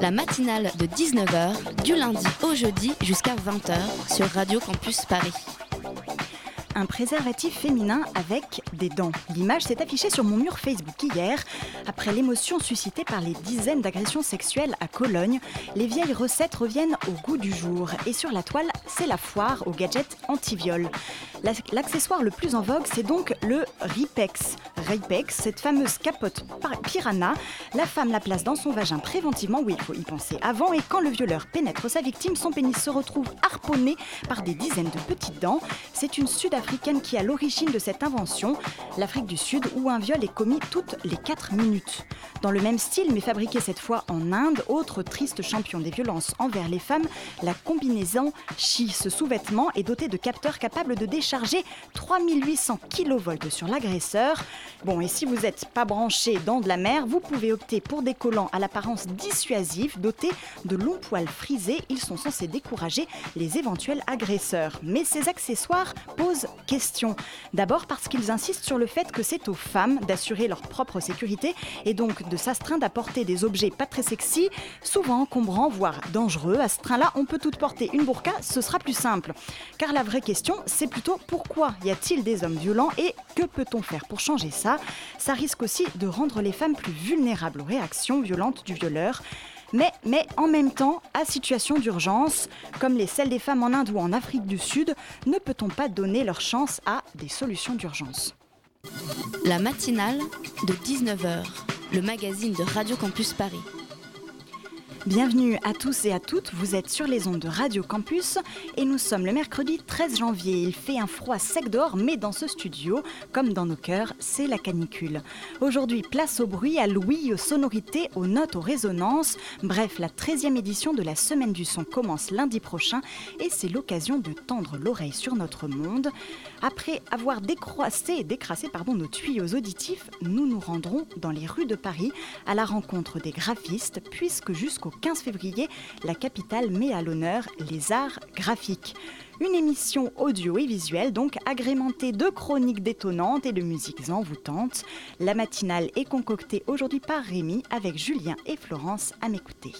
La matinale de 19h, du lundi au jeudi jusqu'à 20h sur Radio Campus Paris. Un préservatif féminin avec des dents. L'image s'est affichée sur mon mur Facebook hier. Après l'émotion suscitée par les dizaines d'agressions sexuelles à Cologne, les vieilles recettes reviennent au goût du jour. Et sur la toile, c'est la foire aux gadgets anti-viol. La- L'accessoire le plus en vogue, c'est donc le Ripex. Ripex, cette fameuse capote piranha, la femme la place dans son vagin préventivement, oui, il faut y penser avant, et quand le violeur pénètre sa victime, son pénis se retrouve harponné par des dizaines de petites dents. C'est une sud-africaine qui a l'origine de cette invention, l'Afrique du Sud, où un viol est commis toutes les 4 minutes. Dans le même style, mais fabriqué cette fois en Inde, autre triste champion des violences envers les femmes, la combinaison Chi. Ce sous-vêtement est doté de capteurs capables de décharger 3800 kV sur l'agresseur. Bon, et si vous n'êtes pas branché dans de la mer, vous pouvez opter pour des collants à l'apparence dissuasive, dotés de longs poils frisés. Ils sont censés décourager les éventuels agresseurs. Mais ces accessoires posent question. D'abord parce qu'ils insistent sur le fait que c'est aux femmes d'assurer leur propre sécurité et donc de s'astreindre à porter des objets pas très sexy, souvent encombrants, voire dangereux. À ce train-là, on peut toutes porter une burqa, ce sera plus simple. Car la vraie question, c'est plutôt pourquoi y a-t-il des hommes violents et que peut-on faire pour changer ça? Ça risque aussi de rendre les femmes plus vulnérables aux réactions violentes du violeur. Mais, en même temps, à situation d'urgence, comme les celles des femmes en Inde ou en Afrique du Sud, ne peut-on pas donner leur chance à des solutions d'urgence? La matinale de 19h, le magazine de Radio Campus Paris. Bienvenue à tous et à toutes, vous êtes sur les ondes de Radio Campus et nous sommes le mercredi 13 janvier. Il fait un froid sec dehors, mais dans ce studio, comme dans nos cœurs, c'est la canicule. Aujourd'hui, place au bruit, à l'ouïe, aux sonorités, aux notes, aux résonances. Bref, la 13e édition de la Semaine du Son commence lundi prochain et c'est l'occasion de tendre l'oreille sur notre monde. Après avoir décroissé, décrassé pardon, nos tuyaux auditifs, nous nous rendrons dans les rues de Paris à la rencontre des graphistes, puisque jusqu'au 15 février, la capitale met à l'honneur les arts graphiques. Une émission audio et visuelle, donc agrémentée de chroniques détonnantes et de musiques envoûtantes. La matinale est concoctée aujourd'hui par Rémi avec Julien et Florence à m'écouter.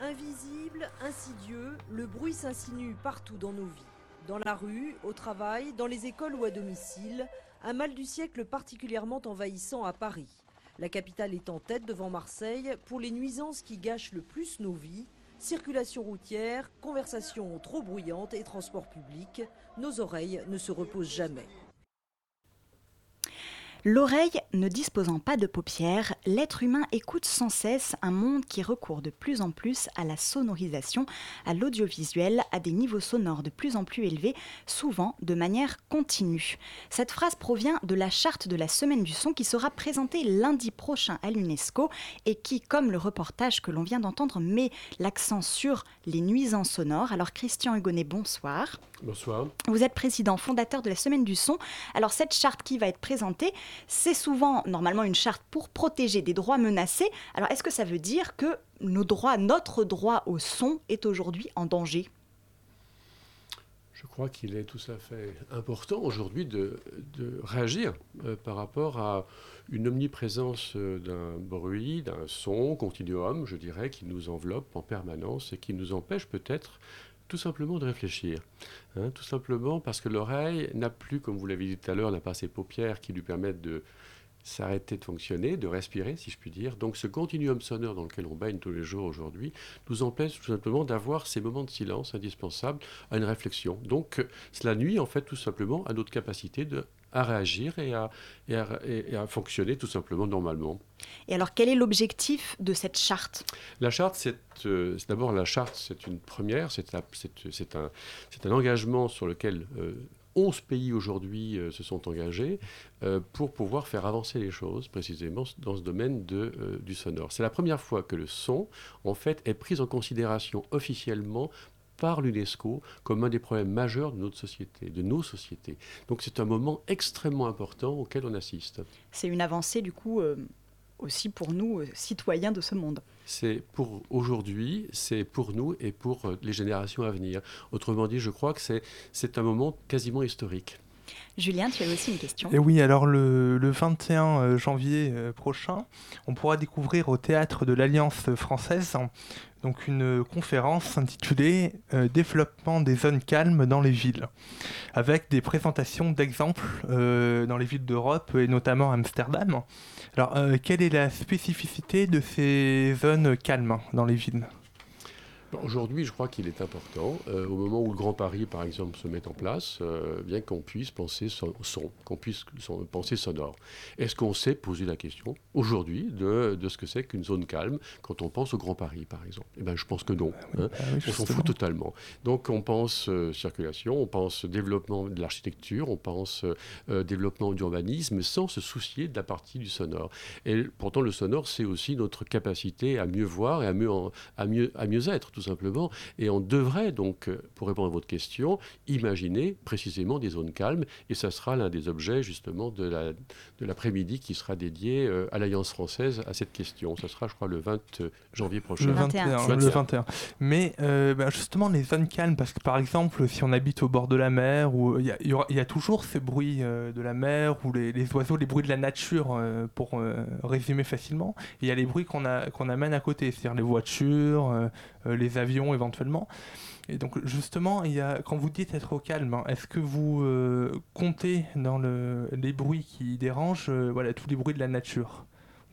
Invisible, insidieux, le bruit s'insinue partout dans nos vies. Dans la rue, au travail, dans les écoles ou à domicile, un mal du siècle particulièrement envahissant à Paris. La capitale est en tête devant Marseille pour les nuisances qui gâchent le plus nos vies. Circulation routière, conversation trop bruyante et transport public, nos oreilles ne se reposent jamais. L'oreille ne disposant pas de paupières, l'être humain écoute sans cesse un monde qui recourt de plus en plus à la sonorisation, à l'audiovisuel, à des niveaux sonores de plus en plus élevés, souvent de manière continue. Cette phrase provient de la charte de la Semaine du Son qui sera présentée lundi prochain à l'UNESCO et qui, comme le reportage que l'on vient d'entendre, met l'accent sur les nuisances sonores. Alors Christian Hugonnet, bonsoir. Bonsoir. Vous êtes président fondateur de la Semaine du Son. Alors cette charte qui va être présentée, c'est souvent normalement une charte pour protéger des droits menacés. Alors est-ce que ça veut dire que notre droit au son est aujourd'hui en danger? Je crois qu'il est tout à fait important aujourd'hui de, de réagir euh, par rapport à une omniprésence euh, d'un bruit, d'un son continuum, je dirais, qui nous enveloppe en permanence et qui nous empêche peut-être tout simplement de réfléchir. Hein, tout simplement parce que l'oreille n'a plus, comme vous l'avez dit tout à l'heure, n'a pas ses paupières qui lui permettent de s'arrêter de fonctionner, de respirer, si je puis dire. Donc ce continuum sonore dans lequel on baigne tous les jours aujourd'hui nous empêche tout simplement d'avoir ces moments de silence indispensables à une réflexion. Donc euh, cela nuit en fait tout simplement à notre capacité de à réagir et à, et à- et- et à fonctionner tout simplement normalement. Et alors quel est l'objectif de cette charte? La charte, c'est euh, c'est d'abord la charte, c'est une première, c'est un, un engagement sur lequel euh, 11 pays aujourd'hui se sont engagés pour pouvoir faire avancer les choses précisément dans ce domaine de, du sonore. C'est la première fois que le son, en fait, est pris en considération officiellement par l'UNESCO comme un des problèmes majeurs de notre société, de nos sociétés. Donc c'est un moment extrêmement important auquel on assiste. C'est une avancée du coup euh, aussi pour nous, euh, citoyens de ce monde. C'est pour aujourd'hui, c'est pour nous et pour euh, les générations à venir. Autrement dit, je crois que c'est un moment quasiment historique. Julien, tu avais aussi une question. Et oui, alors le, 21 janvier prochain, on pourra découvrir au théâtre de l'Alliance française donc une conférence intitulée euh, Développement des zones calmes dans les villes, avec des présentations d'exemples euh, dans les villes d'Europe et notamment Amsterdam. Alors, euh, quelle est la spécificité de ces zones calmes dans les villes? Aujourd'hui, je crois qu'il est important, euh, au moment où le Grand Paris, par exemple, se met en place, euh, bien qu'on puisse penser son, qu'on puisse penser sonore. Est-ce qu'on sait poser la question aujourd'hui de, de, ce que c'est qu'une zone calme quand on pense au Grand Paris, par exemple? Eh bien, je pense que non. Ah hein. ah on s'en fout totalement. Donc, on pense euh, circulation, on pense développement de l'architecture, on pense développement d'urbanisme, sans se soucier de la partie du sonore. Et pourtant, le sonore, c'est aussi notre capacité à mieux voir et à mieux, à mieux, à mieux être, tout simplement. Et on devrait donc, euh, pour répondre à votre question, imaginer précisément des zones calmes. Et ça sera l'un des objets justement de, la, de l'après-midi qui sera dédié euh, à l'Alliance française à cette question. Ça sera, je crois, le 20 janvier prochain. Le 21. Le 21. Mais euh, bah, justement, les zones calmes, parce que par exemple, si on habite au bord de la mer, il y, y, a toujours ces bruits de la mer ou les, les, oiseaux, les bruits de la nature, pour résumer facilement. Il y a les bruits qu'on, a, qu'on amène à côté, c'est-à-dire les voitures, les avions éventuellement. Et donc justement, il y a, quand vous dites être au calme, hein, est-ce que vous euh, comptez dans le, les bruits qui dérangent, euh, voilà, tous les bruits de la nature?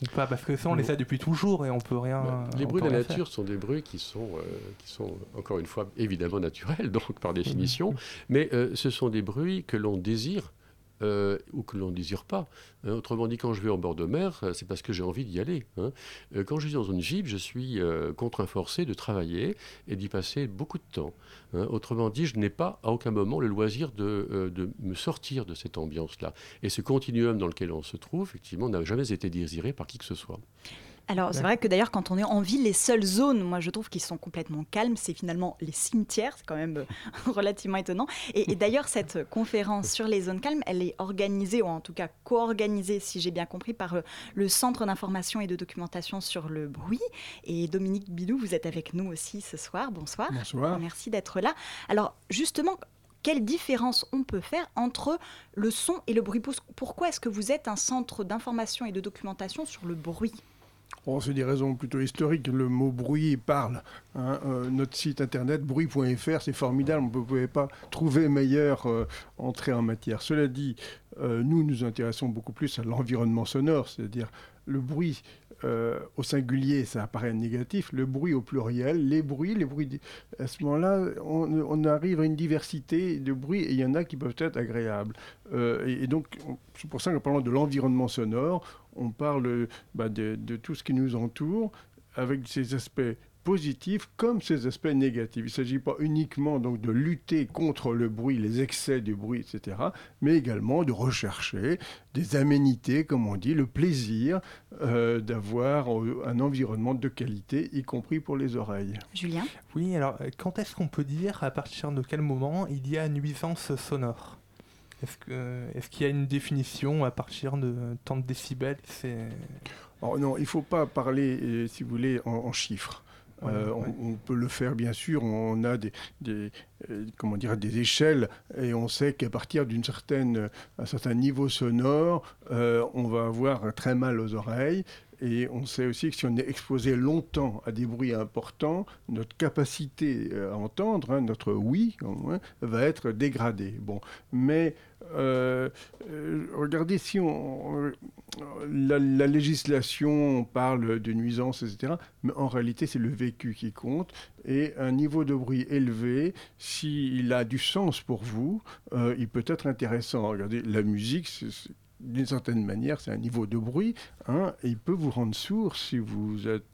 Ou pas? Parce que ça, on les a depuis toujours et on peut rien. Bah, les bruits de la nature sont des bruits qui sont, euh, qui sont, encore une fois, évidemment naturels, donc par définition, mais ce sont des bruits que l'on désire euh, ou que l'on ne désire pas. Hein. autrement dit, quand je vais en bord de mer, euh, c'est parce que j'ai envie d'y aller. Hein. Euh, quand je suis dans une jeep, je suis contraint forcé de travailler et d'y passer beaucoup de temps. Hein. autrement dit, je n'ai pas à aucun moment le loisir de, de me sortir de cette ambiance-là. Et ce continuum dans lequel on se trouve, effectivement, n'a jamais été désiré par qui que ce soit. Alors, c'est vrai que d'ailleurs, quand on est en ville, les seules zones, moi je trouve, qui sont complètement calmes, c'est finalement les cimetières. C'est quand même euh, relativement étonnant. Et, d'ailleurs, cette conférence sur les zones calmes, elle est organisée, ou en tout cas co-organisée, si j'ai bien compris, par euh, le Centre d'information et de documentation sur le bruit. Et Dominique Bidou, vous êtes avec nous aussi ce soir. Bonsoir. Bonsoir. Merci d'être là. Alors, justement, quelle différence on peut faire entre le son et le bruit? Pourquoi est-ce que vous êtes un centre d'information et de documentation sur le bruit? Oh, c'est des raisons plutôt historiques. Le mot bruit parle. Hein. Euh, notre site internet bruit.fr, c'est formidable. On ne pouvait pas trouver meilleure euh, entrée en matière. Cela dit, euh, nous nous intéressons beaucoup plus à l'environnement sonore, c'est-à-dire le bruit au singulier, ça apparaît négatif. Le bruit au pluriel, les bruits, les bruits. À ce moment-là, on, arrive à une diversité de bruits et il y en a qui peuvent être agréables. et, donc, c'est pour ça qu'en parlant de l'environnement sonore, on parle bah, de, tout ce qui nous entoure avec ses aspects positifs comme ses aspects négatifs. Il ne s'agit pas uniquement donc de lutter contre le bruit, les excès du bruit, etc., mais également de rechercher des aménités, comme on dit, le plaisir euh, d'avoir un environnement de qualité, y compris pour les oreilles. Julien? Oui, alors quand est-ce qu'on peut dire, à partir de quel moment, il y a nuisance sonore? Est-ce qu'il y a une définition à partir de tant de décibels? Oh Non, il ne faut pas parler, euh, si vous voulez, en, chiffres. Euh, on, peut le faire bien sûr, on a des, des euh, comment dire, des échelles et on sait qu'à partir d'un certain niveau sonore, on va avoir très mal aux oreilles et on sait aussi que si on est exposé longtemps à des bruits importants, notre capacité à entendre, hein, notre oui, va être dégradée. Bon, mais euh, euh, regardez si la, législation on parle de nuisances, etc. Mais en réalité, c'est le vécu qui compte. Et un niveau de bruit élevé, s'il a du sens pour vous, euh, il peut être intéressant. Regardez, la musique, d'une certaine manière, c'est un niveau de bruit, hein, et il peut vous rendre sourd si vous êtes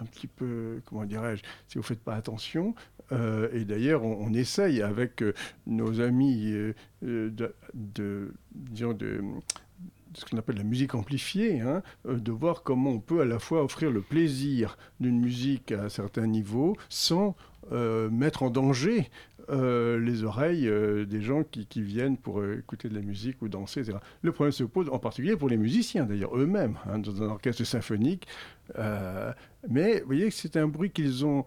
un petit peu, comment dirais-je, si vous ne faites pas attention. et d'ailleurs, on, essaye avec nos amis de, de, disons, de ce qu'on appelle la musique amplifiée, hein, euh, de voir comment on peut à la fois offrir le plaisir d'une musique à un certain niveau sans euh, mettre en danger euh, les oreilles des gens qui, viennent pour écouter de la musique ou danser, etc. Le problème se pose en particulier pour les musiciens, d'ailleurs eux-mêmes, hein, dans un orchestre symphonique. mais vous voyez que c'est un bruit qu'ils ont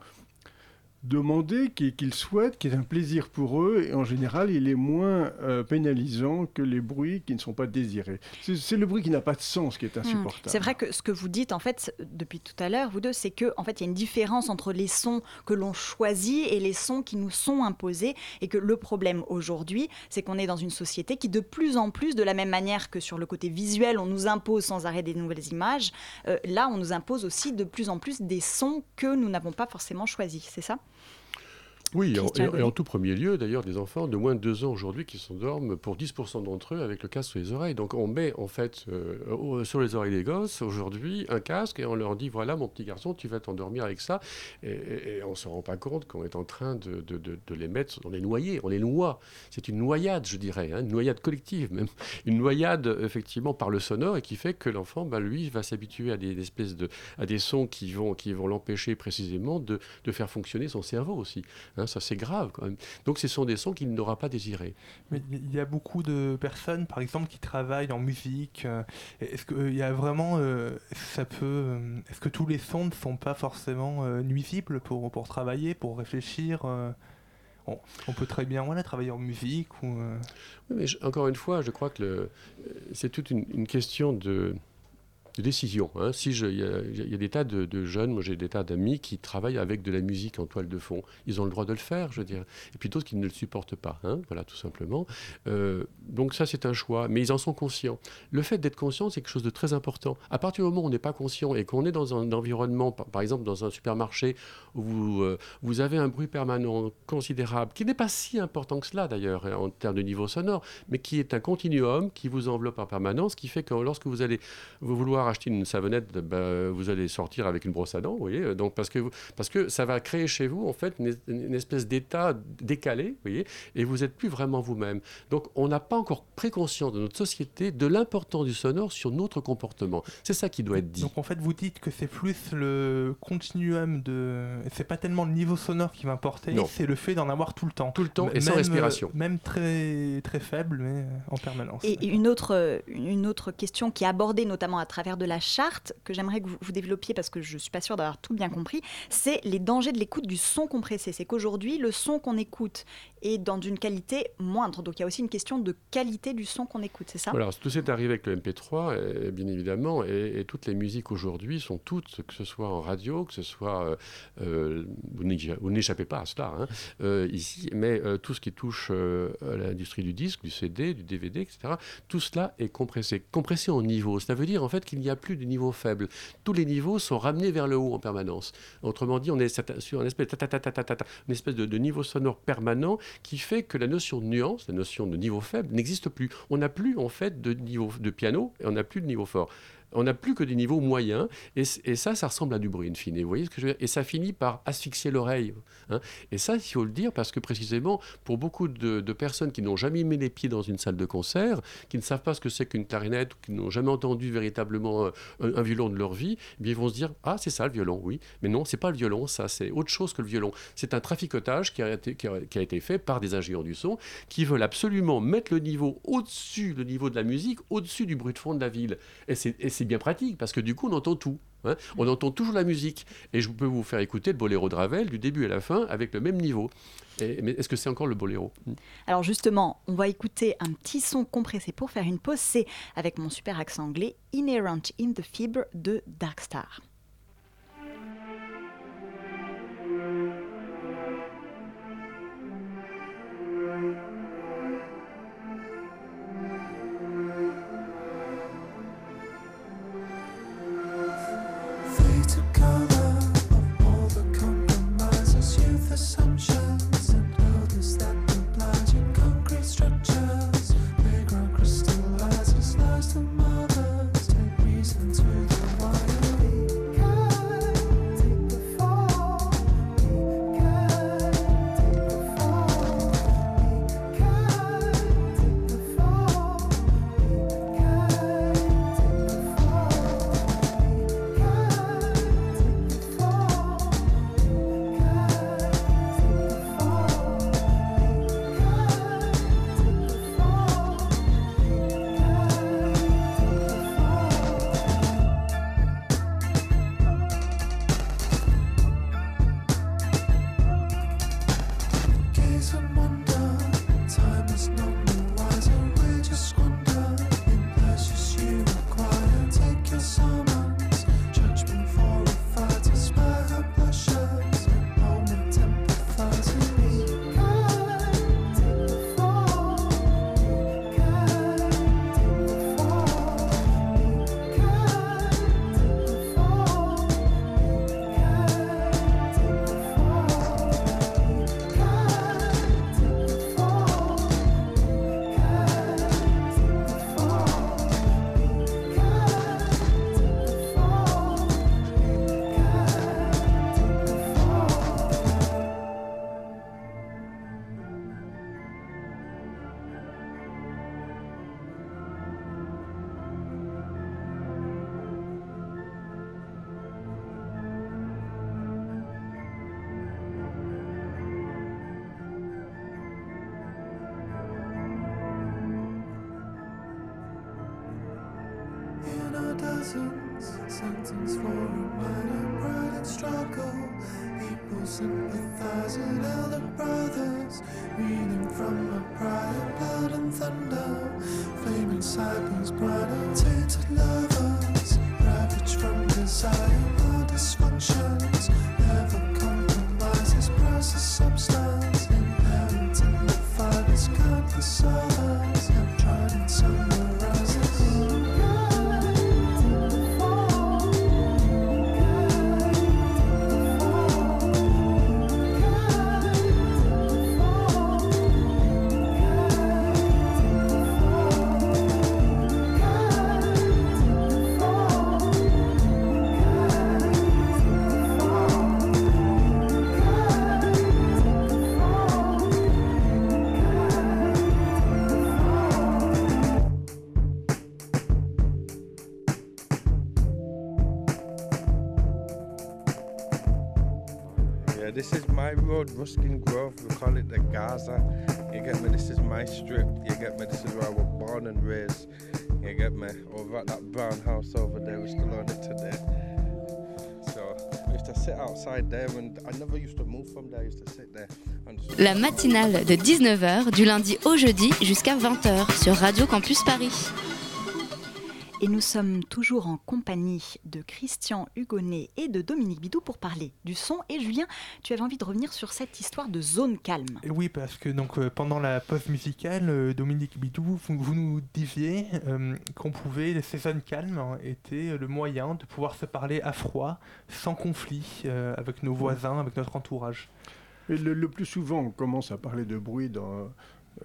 demander, qu'ils souhaitent, qui est un plaisir pour eux, et en général, il est moins euh, pénalisant que les bruits qui ne sont pas désirés. C'est le bruit qui n'a pas de sens qui est hmm. insupportable. C'est vrai que ce que vous dites, en fait, depuis tout à l'heure, vous deux, c'est que en fait, il y a une différence entre les sons que l'on choisit et les sons qui nous sont imposés, et que le problème aujourd'hui, c'est qu'on est dans une société qui, de plus en plus, de la même manière que sur le côté visuel, on nous impose sans arrêt des nouvelles images, euh, là, on nous impose aussi de plus en plus des sons que nous n'avons pas forcément choisis. C'est ça? Oui, et, en tout premier lieu, d'ailleurs, des enfants de moins de 2 ans aujourd'hui qui s'endorment pour 10% d'entre eux avec le casque sur les oreilles. Donc on met en fait euh, sur les oreilles des gosses aujourd'hui un casque et on leur dit voilà mon petit garçon, tu vas t'endormir avec ça. Et, on ne se rend pas compte qu'on est en train de, de, de, les mettre, on les noyer, on les noie. C'est une noyade, je dirais, hein, une noyade collective même. Une noyade effectivement par le sonore et qui fait que l'enfant, bah, lui, va s'habituer à des, espèces de, à des sons qui vont, qui vont l'empêcher précisément de, faire fonctionner son cerveau aussi. Hein. Hein, ça, c'est grave quand même. Donc, ce sont des sons qu'il n'aura pas désirés. Mais il y a beaucoup de personnes, par exemple, qui travaillent en musique. Euh, est-ce qu'il euh, y a vraiment. Euh, ça peut. Est-ce que tous les sons ne sont pas forcément nuisibles pour, pour travailler, pour réfléchir on, peut très bien voilà, travailler en musique. Ou, Oui, mais encore une fois, je crois que c'est toute une question de de décision. Hein. Si il y, a des tas de, jeunes, moi j'ai des tas d'amis qui travaillent avec de la musique en toile de fond. Ils ont le droit de le faire, je veux dire. Et puis d'autres qui ne le supportent pas. Hein. Voilà, tout simplement. Euh, donc ça, c'est un choix. Mais ils en sont conscients. Le fait d'être conscient, c'est quelque chose de très important. À partir du moment où on n'est pas conscient et qu'on est dans un environnement, par, exemple dans un supermarché, où vous, euh, vous avez un bruit permanent considérable, qui n'est pas si important que cela d'ailleurs hein, en termes de niveau sonore, mais qui est un continuum qui vous enveloppe en permanence, qui fait que lorsque vous allez vous vouloir acheter une savonnette, bah, vous allez sortir avec une brosse à dents, vous voyez, donc parce que, parce que ça va créer chez vous en fait une, espèce d'état décalé, vous voyez, et vous n'êtes plus vraiment vous-même. Donc on n'a pas encore pris conscience de notre société de l'importance du sonore sur notre comportement. C'est ça qui doit être dit. Donc en fait vous dites que c'est plus le continuum de, c'est pas tellement le niveau sonore qui va importer, c'est le fait d'en avoir tout le temps, tout le temps et sans respiration, même très très faible mais en permanence. Et une autre une autre question qui est abordée notamment à travers de la charte que j'aimerais que vous, développiez parce que je ne suis pas sûre d'avoir tout bien compris, c'est les dangers de l'écoute du son compressé. C'est qu'aujourd'hui, le son qu'on écoute est dans une qualité moindre. Donc il y a aussi une question de qualité du son qu'on écoute, c'est ça? Alors tout c'est arrivé avec le MP3, bien évidemment, et, toutes les musiques aujourd'hui sont toutes, que ce soit en radio, que ce soit... Euh, euh, vous n'échappez pas à cela hein, euh, ici, mais tout ce qui touche à l'industrie du disque, du CD, du DVD, etc., tout cela est compressé. Compressé en niveau. Ça veut dire en fait qu'il n'y a plus de niveau faible. Tous les niveaux sont ramenés vers le haut en permanence. Autrement dit, on est sur une espèce de, niveau sonore permanent qui fait que la notion de nuance, la notion de niveau faible n'existe plus. On n'a plus en fait de niveau de piano et on n'a plus de niveau fort on n'a plus que des niveaux moyens, et, ça, ça ressemble à du bruit, in fine. Vous voyez ce que je veux dire? Et ça finit par asphyxier l'oreille. Hein. et ça, il faut le dire, parce que précisément, pour beaucoup de, personnes qui n'ont jamais mis les pieds dans une salle de concert, qui ne savent pas ce que c'est qu'une clarinette, qui n'ont jamais entendu véritablement euh, un, violon de leur vie, eh ils vont se dire Ah, c'est ça le violon, oui. Mais non, c'est pas le violon, ça, c'est autre chose que le violon. C'est un traficotage qui a, été, qui, a, été, fait par des ingénieurs du son qui veulent absolument mettre le niveau au-dessus, le niveau de la musique, au-dessus du bruit de fond de la ville. Et c'est bien pratique parce que du coup, on entend tout. Hein. On entend toujours la musique. Et je peux vous faire écouter le boléro de Ravel du début à la fin avec le même niveau. mais est-ce que c'est encore le boléro? Alors justement, on va écouter un petit son compressé pour faire une pause. C'est avec mon super accent anglais, Inherent in the Fibre de Darkstar. Sympathizing, elder brothers, reading from a prior blood and thunder. Flaming cycles, bright tainted lovers, Gaza. You get me? This is my strip. You get me? This is where I was born and raised. You get me? Over at that brown house over there, we still on it today. La matinale de 19h du lundi au jeudi jusqu'à 20h sur Radio Campus Paris. Et nous sommes toujours en compagnie de Christian Hugonnet et de Dominique Bidou pour parler du son. Et Julien, tu avais envie de revenir sur cette histoire de zone calme. Et oui, parce que donc euh, pendant la pause musicale, euh, Dominique Bidou, vous, vous nous disiez euh, qu'on pouvait, ces zones calmes hein, étaient le moyen de pouvoir se parler à froid, sans conflit, euh, avec nos voisins, avec notre entourage. Et le, le plus souvent, on commence à parler de bruit dans,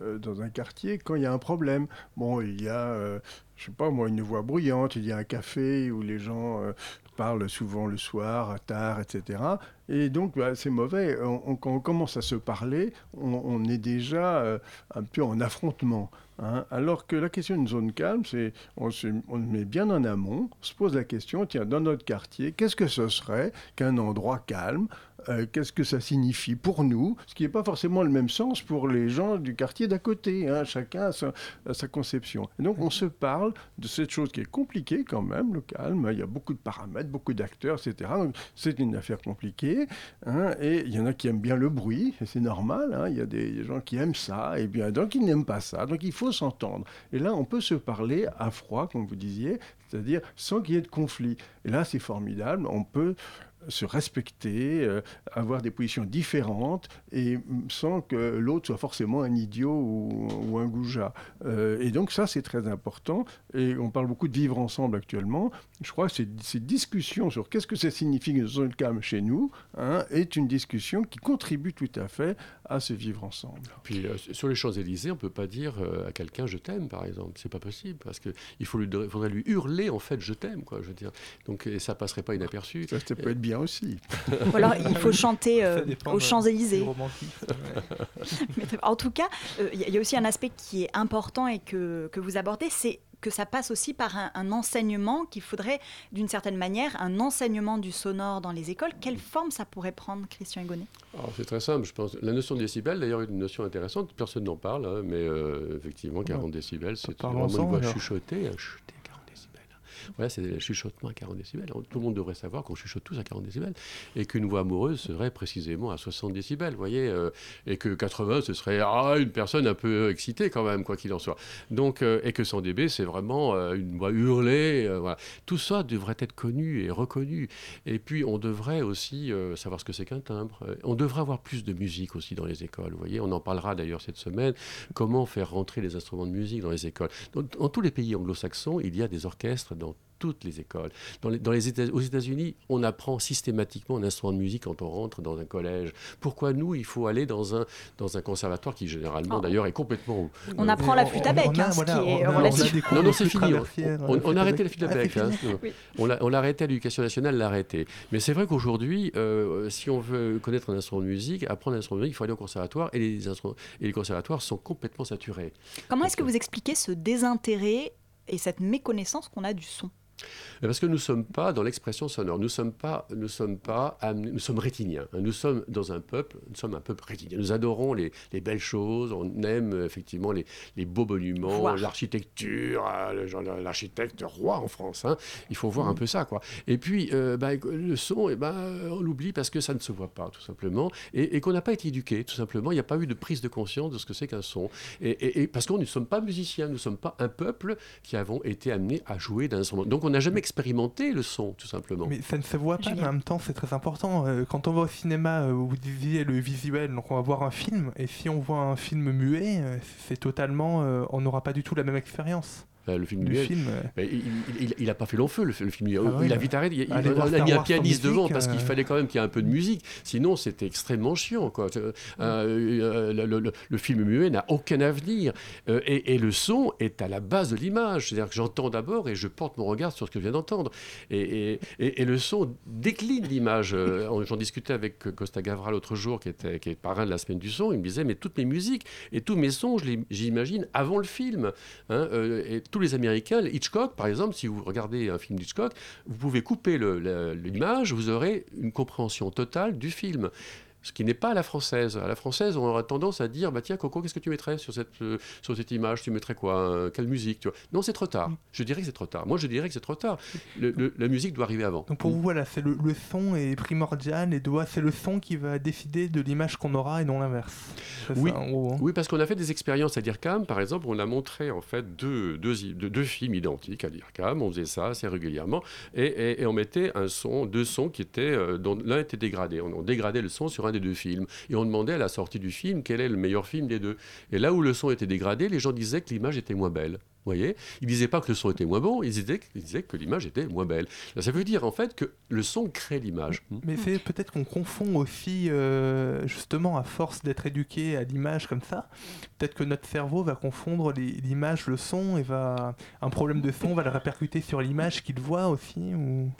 euh, dans un quartier quand il y a un problème. Bon, il y a, euh, je sais pas moi, une voix bruyante, il y a un café où les gens euh, parlent souvent le soir, tard, etc. Et donc, bah, c'est mauvais. Quand on commence à se parler, on, est déjà euh, un peu en affrontement. hein. Alors que la question d'une zone calme, c'est on se on met bien en amont, on se pose la question, tiens, dans notre quartier, qu'est-ce que ce serait qu'un endroit calme euh, qu'est-ce que ça signifie pour nous, ce qui n'est pas forcément le même sens pour les gens du quartier d'à côté. hein. Chacun a sa, conception. Donc on se parle de cette chose qui est compliquée quand même, le calme. Il y a beaucoup de paramètres, beaucoup d'acteurs, etc. Donc c'est une affaire compliquée. hein. Et il y en a qui aiment bien le bruit, et c'est normal. hein. Il y a des gens qui aiment ça, et bien d'autres qui n'aiment pas ça. Donc il faut s'entendre. Et là, on peut se parler à froid, comme vous disiez, c'est-à-dire sans qu'il y ait de conflit. Et là, c'est formidable. On peut se respecter, euh, avoir des positions différentes et sans que l'autre soit forcément un idiot ou, ou un goujat. Euh, et donc ça, c'est très important. Et on parle beaucoup de vivre ensemble actuellement. Je crois que ces, ces discussions sur qu'est-ce que ça signifie une zone calme chez nous hein, est une discussion qui contribue tout à fait à ce vivre ensemble. Puis euh, sur les Champs-Élysées, on ne peut pas dire à quelqu'un je t'aime, par exemple. C'est pas possible parce qu'il faudrait lui hurler en fait je t'aime, quoi. Je veux dire. Donc et ça passerait pas inaperçu. Ça, ça peut être bien aussi. Ou alors il faut chanter euh, aux Champs-Élysées. ouais. En tout cas, euh, il y, a- il y a aussi un aspect qui est important et que, que vous abordez, c'est que ça passe aussi par un, un enseignement qu'il faudrait, d'une certaine manière, un enseignement du sonore dans les écoles. Quelle forme ça pourrait prendre, Christian Hugonnet Alors, c'est très simple, je pense. La notion de décibel, d'ailleurs, est une notion intéressante. Personne n'en parle, hein, mais euh, effectivement, 40 décibels, c'est vraiment parlons-en, une voix alors. chuchotée. chuchotée à 40 décibels. Voilà, c'est le chuchotement à 40 décibels. Tout le monde devrait savoir qu'on chuchote tous à 40 décibels et qu'une voix amoureuse serait précisément à 60 décibels, voyez, euh, et que 80, ce serait ah, une personne un peu excitée quand même, quoi qu'il en soit. Donc, euh, et que 100 dB, c'est vraiment euh, une voix hurlée. voilà. Tout ça devrait être connu et reconnu. Et puis, on devrait aussi savoir ce que c'est qu'un timbre. On devrait avoir plus de musique aussi dans les écoles. Vous voyez, on en parlera d'ailleurs cette semaine. Comment faire rentrer les instruments de musique dans les écoles? Dans tous les pays anglo-saxons, il y a des orchestres dans toutes les écoles. Dans les, dans les États, aux États-Unis, on apprend systématiquement un instrument de musique quand on rentre dans un collège. Pourquoi nous, il faut aller dans un, dans un conservatoire qui généralement Oh. d'ailleurs est complètement... On apprend la flûte à bec, hein, ce qui est relatif. Non, non, c'est fini. On, traversières, on- on a arrêté la flûte à Ah, bec. hein. On l'a arrêté à l'éducation nationale, l'a arrêté. Mais c'est vrai qu'aujourd'hui, euh, si on veut connaître un instrument de musique, apprendre un instrument de musique, il faut aller au conservatoire et les, instruments- et les conservatoires sont complètement saturés. Comment est-ce que vous expliquez ce désintérêt et cette méconnaissance qu'on a du son Parce que nous ne sommes pas dans l'expression sonore, nous sommes pas, nous sommes pas, nous sommes rétiniens. hein. Nous sommes dans un peuple, nous sommes un peuple rétinien. Nous adorons les, les belles choses, on aime euh, effectivement les, les beaux monuments, l'architecture, euh, l'architecte roi en France. hein. Il faut voir un peu ça, quoi. Et puis, euh, bah, le son, eh ben, on l'oublie parce que ça ne se voit pas, tout simplement, et, et qu'on n'a pas été éduqué, tout simplement. Il n'y a pas eu de prise de conscience de ce que c'est qu'un son. Et, et- et parce qu'on ne sommes pas musiciens, nous ne sommes pas un peuple qui avons été amenés à jouer d'un instrument. Donc, on n'a jamais expérimenté le son, tout simplement. Mais ça ne se voit pas, mais en même temps, c'est très important. Euh, Quand on va au cinéma, euh, vous disiez le visuel, donc on va voir un film, et si on voit un film muet, euh, c'est totalement. on n'aura pas du tout la même expérience. Euh, le film muet, film, euh, ben, il- n'a pas fait long feu, le, le film. Ah ouais, il a bah, vite arrêté. Il, il- a mis un pianiste devant parce qu'il euh. fallait quand même qu'il y ait un peu de musique. Sinon, c'était extrêmement chiant. Quoi. Euh, euh, le, le- le- film muet n'a aucun avenir. Euh, et, et le son est à la base de l'image. C'est-à-dire que j'entends d'abord et je porte mon regard sur ce que je viens d'entendre. Et, et- et- le son décline l'image. Euh, J'en discutais avec Costa Gavra l'autre jour, qui, était, qui est parrain de la semaine du son. Il me disait, mais toutes mes musiques et tous mes sons, j'imagine avant le film. Hein, euh, et tous les Américains, Hitchcock, par exemple, si vous regardez un film d'Hitchcock, vous pouvez couper l'image, vous aurez une compréhension totale du film. Ce qui n'est pas à la française. À la française, on aura tendance à dire bah tiens, Coco, qu'est-ce que tu mettrais sur cette, euh, sur cette image? Tu mettrais quoi? Euh, Quelle musique tu vois? Non, c'est trop tard. Je dirais que c'est trop tard. Moi, je dirais que c'est trop tard. Le- le- la musique doit arriver avant. Donc pour vous, voilà, c'est le, le son est primordial et doit, c'est le son qui va décider de l'image qu'on aura et non l'inverse. Oui, ça, en gros, hein. oui, parce qu'on a fait des expériences à DIRCAM. Par exemple, on a montré en fait deux, deux, deux, deux films identiques à DIRCAM. On faisait ça assez régulièrement. Et, et- et on mettait un son, deux sons qui étaient, euh, dont l'un était dégradé. On, on dégradait le son sur un des deux films. Et on demandait à la sortie du film quel est le meilleur film des deux. Et là où le son était dégradé, les gens disaient que l'image était moins belle. Vous voyez? Ils disaient pas que le son était moins bon, ils disaient, ils disaient que l'image était moins belle. Là, ça veut dire en fait que le son crée l'image. Mais c'est peut-être qu'on confond aussi, euh, justement, à force d'être éduqué à l'image comme ça, peut-être que notre cerveau va confondre l'image, le son, et va un problème de son va le répercuter sur l'image qu'il voit aussi. Ou...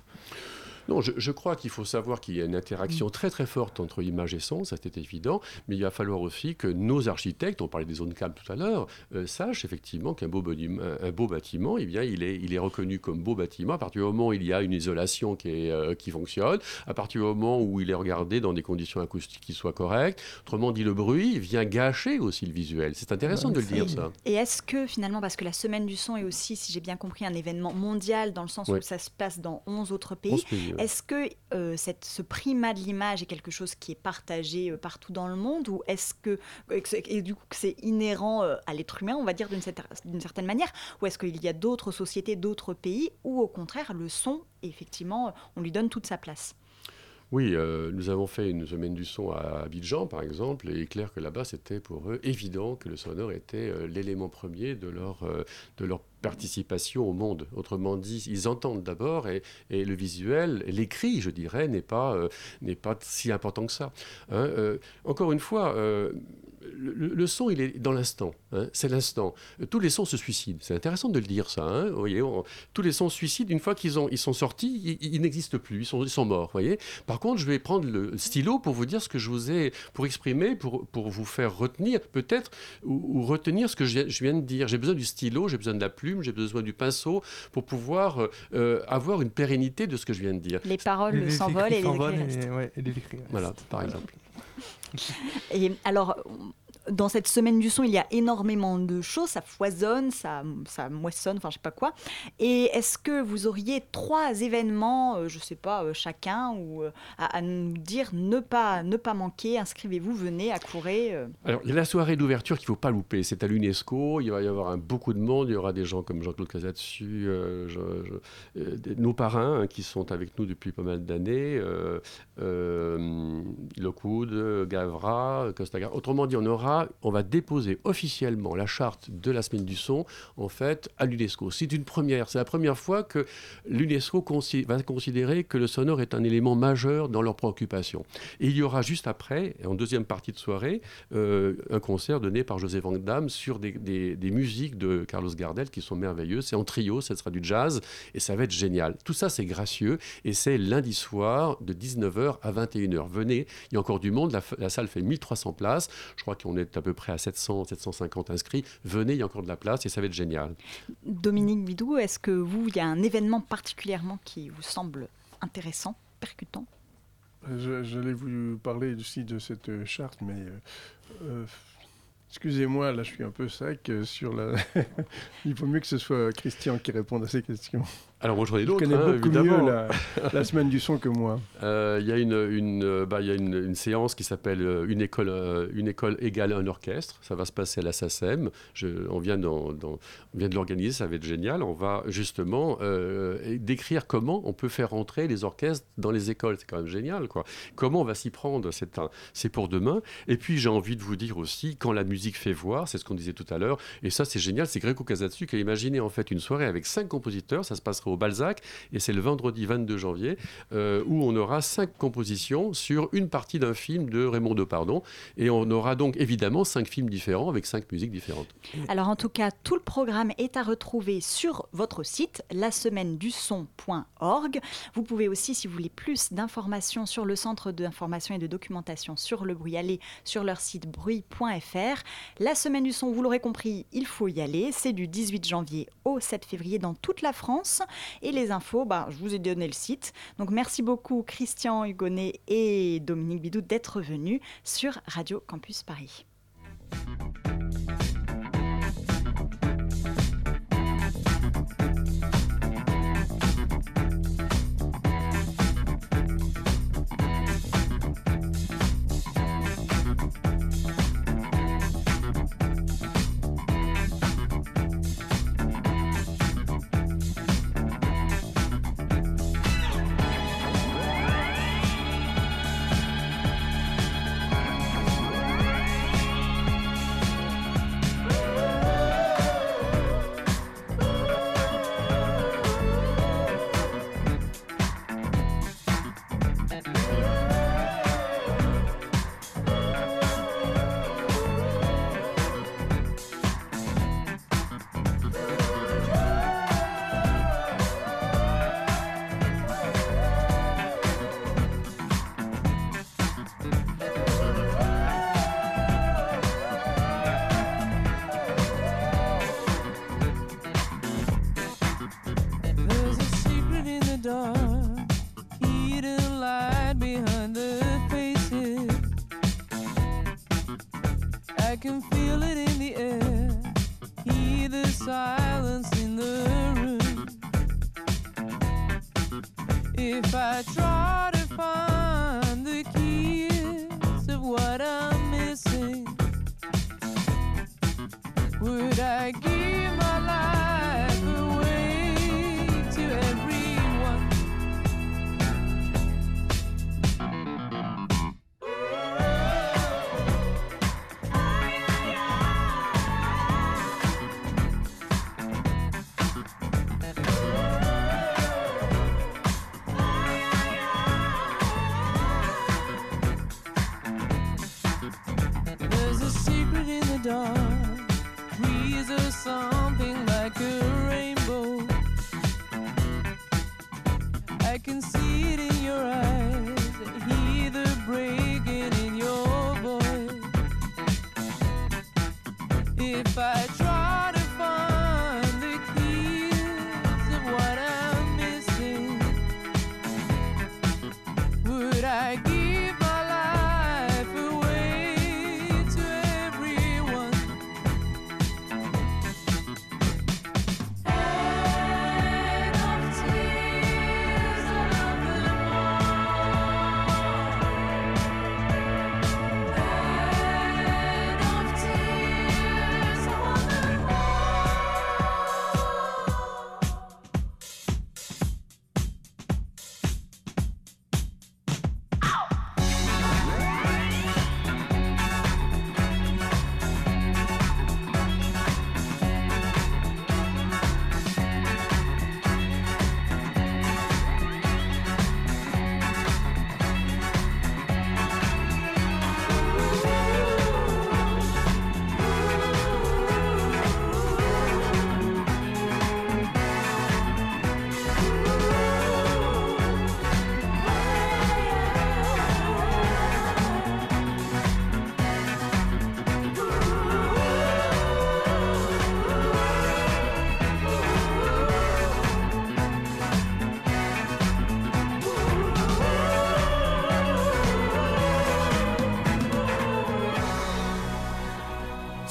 Non, je, je crois qu'il faut savoir qu'il y a une interaction très très forte entre image et son, ça c'était évident, mais il va falloir aussi que nos architectes, on parlait des zones calmes tout à l'heure, euh, sachent effectivement qu'un beau, un- bâtiment, eh bien, il, est, il est reconnu comme beau bâtiment à partir du moment où il y a une isolation qui, est, euh, qui fonctionne, à partir du moment où il est regardé dans des conditions acoustiques qui soient correctes. Autrement dit, le bruit vient gâcher aussi le visuel. C'est intéressant de le dire ça. Et est-ce que finalement, parce que la semaine du son est aussi, si j'ai bien compris, un événement mondial dans le sens Ouais. où ça se passe dans 11 autres pays, 11 pays. Est-ce que euh, ce primat de l'image est quelque chose qui est partagé euh, partout dans le monde ou est-ce que, et du coup c'est inhérent euh, à l'être humain, on va dire d'une certaine manière, ou est-ce qu'il y a d'autres sociétés, d'autres pays où au contraire le son, effectivement, on lui donne toute sa place? Oui, euh, nous avons fait une semaine du son à Abidjan, par exemple, et il est clair que là-bas, c'était pour eux évident que le sonore était euh, l'élément premier de leur, euh, de leur participation au monde. Autrement dit, ils entendent d'abord et, et le visuel, l'écrit, je dirais, n'est pas, pas si important que ça. Hein, encore une fois, le, son, il est dans l'instant. hein, c'est l'instant. Tous les sons se suicident. C'est intéressant de le dire, ça. hein, vous voyez, on- tous les sons se suicident. Une fois qu'ils ont, ils sont sortis, ils, ils n'existent plus. Ils sont, ils sont morts. vous Voyez. Par contre, je vais prendre le stylo pour vous dire ce que je vous ai, pour exprimer, pour, pour vous faire retenir, peut-être, ou, ou retenir ce que je, viens- je viens de dire. J'ai besoin du stylo, j'ai besoin de la plume, j'ai besoin du pinceau pour pouvoir euh, euh, avoir une pérennité de ce que je viens de dire. Les paroles Les s'envolent et les écrits restent. et- ouais, et les écrits restent. Voilà, par exemple. Et alors, dans cette semaine du son, il y a énormément de choses, ça foisonne, ça, ça moissonne, enfin je sais pas quoi. Et est-ce que vous auriez trois événements, euh, je sais pas, euh, chacun, ou euh, à, à nous dire ne pas, ne pas manquer, inscrivez-vous, venez, euh. Alors, il y a la soirée d'ouverture qu'il faut pas louper. C'est à l'UNESCO. Il va y avoir beaucoup de monde. Il y aura des gens comme Jean-Claude Casatsu, euh, nos parrains hein, qui sont avec nous depuis pas mal d'années. Lockwood, Gavra, Costa Gavra. Autrement dit, on, aura, on va déposer officiellement la charte de la semaine du son en fait, à l'UNESCO. C'est une première. C'est la première fois que l'UNESCO va considérer que le sonore est un élément majeur dans leurs préoccupations. Et il y aura juste après, en deuxième partie de soirée, euh, un concert donné par José Van Damme sur des, musiques de Carlos Gardel qui sont merveilleuses. C'est en trio, ça sera du jazz et ça va être génial. Tout ça, c'est gracieux et c'est lundi soir de 19h à 21h. Venez, il y a encore du monde. La, la salle fait 1300 places. Je crois qu'on est à peu près à 700, 750 inscrits. Venez, il y a encore de la place et ça va être génial. Dominique Bidou, est-ce que vous, il y a un événement particulièrement qui vous semble intéressant, percutant? Je- J'allais vous parler aussi de cette euh, charte, mais euh, euh, excusez-moi, là je suis un peu sec euh, sur la. Il vaut mieux que ce soit Christian qui réponde à ces questions. Alors moi j'en ai d'autres, connaît hein, beaucoup évidemment. mieux la, la semaine du son que moi. Euh, Il y a une, une, euh, bah, y a une, une séance qui s'appelle euh, une école, euh, une école égale un orchestre. Ça va se passer à la SACEM. Je, on vient, d'en- on vient de l'organiser, ça va être génial. On va justement euh, décrire comment on peut faire entrer les orchestres dans les écoles. C'est quand même génial. Quoi. Comment on va s'y prendre C'est un- c'est pour demain. Et puis j'ai envie de vous dire aussi, quand la musique fait voir, c'est ce qu'on disait tout à l'heure, et ça c'est génial, c'est Greco Casatsu qui a imaginé en fait une soirée avec cinq compositeurs. Ça se passera au Balzac et c'est le vendredi 22 janvier euh, où on aura cinq compositions sur une partie d'un film de Raymond Depardon. Et on aura donc évidemment cinq films différents avec cinq musiques différentes. Alors en tout cas, tout le programme est à retrouver sur votre site, la semaine du son.org. Vous pouvez aussi, si vous voulez plus d'informations sur le centre d'information et de documentation sur le bruit, aller sur leur site bruit.fr. La semaine du son, vous l'aurez compris, il faut y aller. C'est du 18 janvier au 7 février dans toute la France. Et les infos, bah, je vous ai donné le site. Donc merci beaucoup Christian Hugonnet et Dominique Bidou d'être venus sur Radio Campus Paris.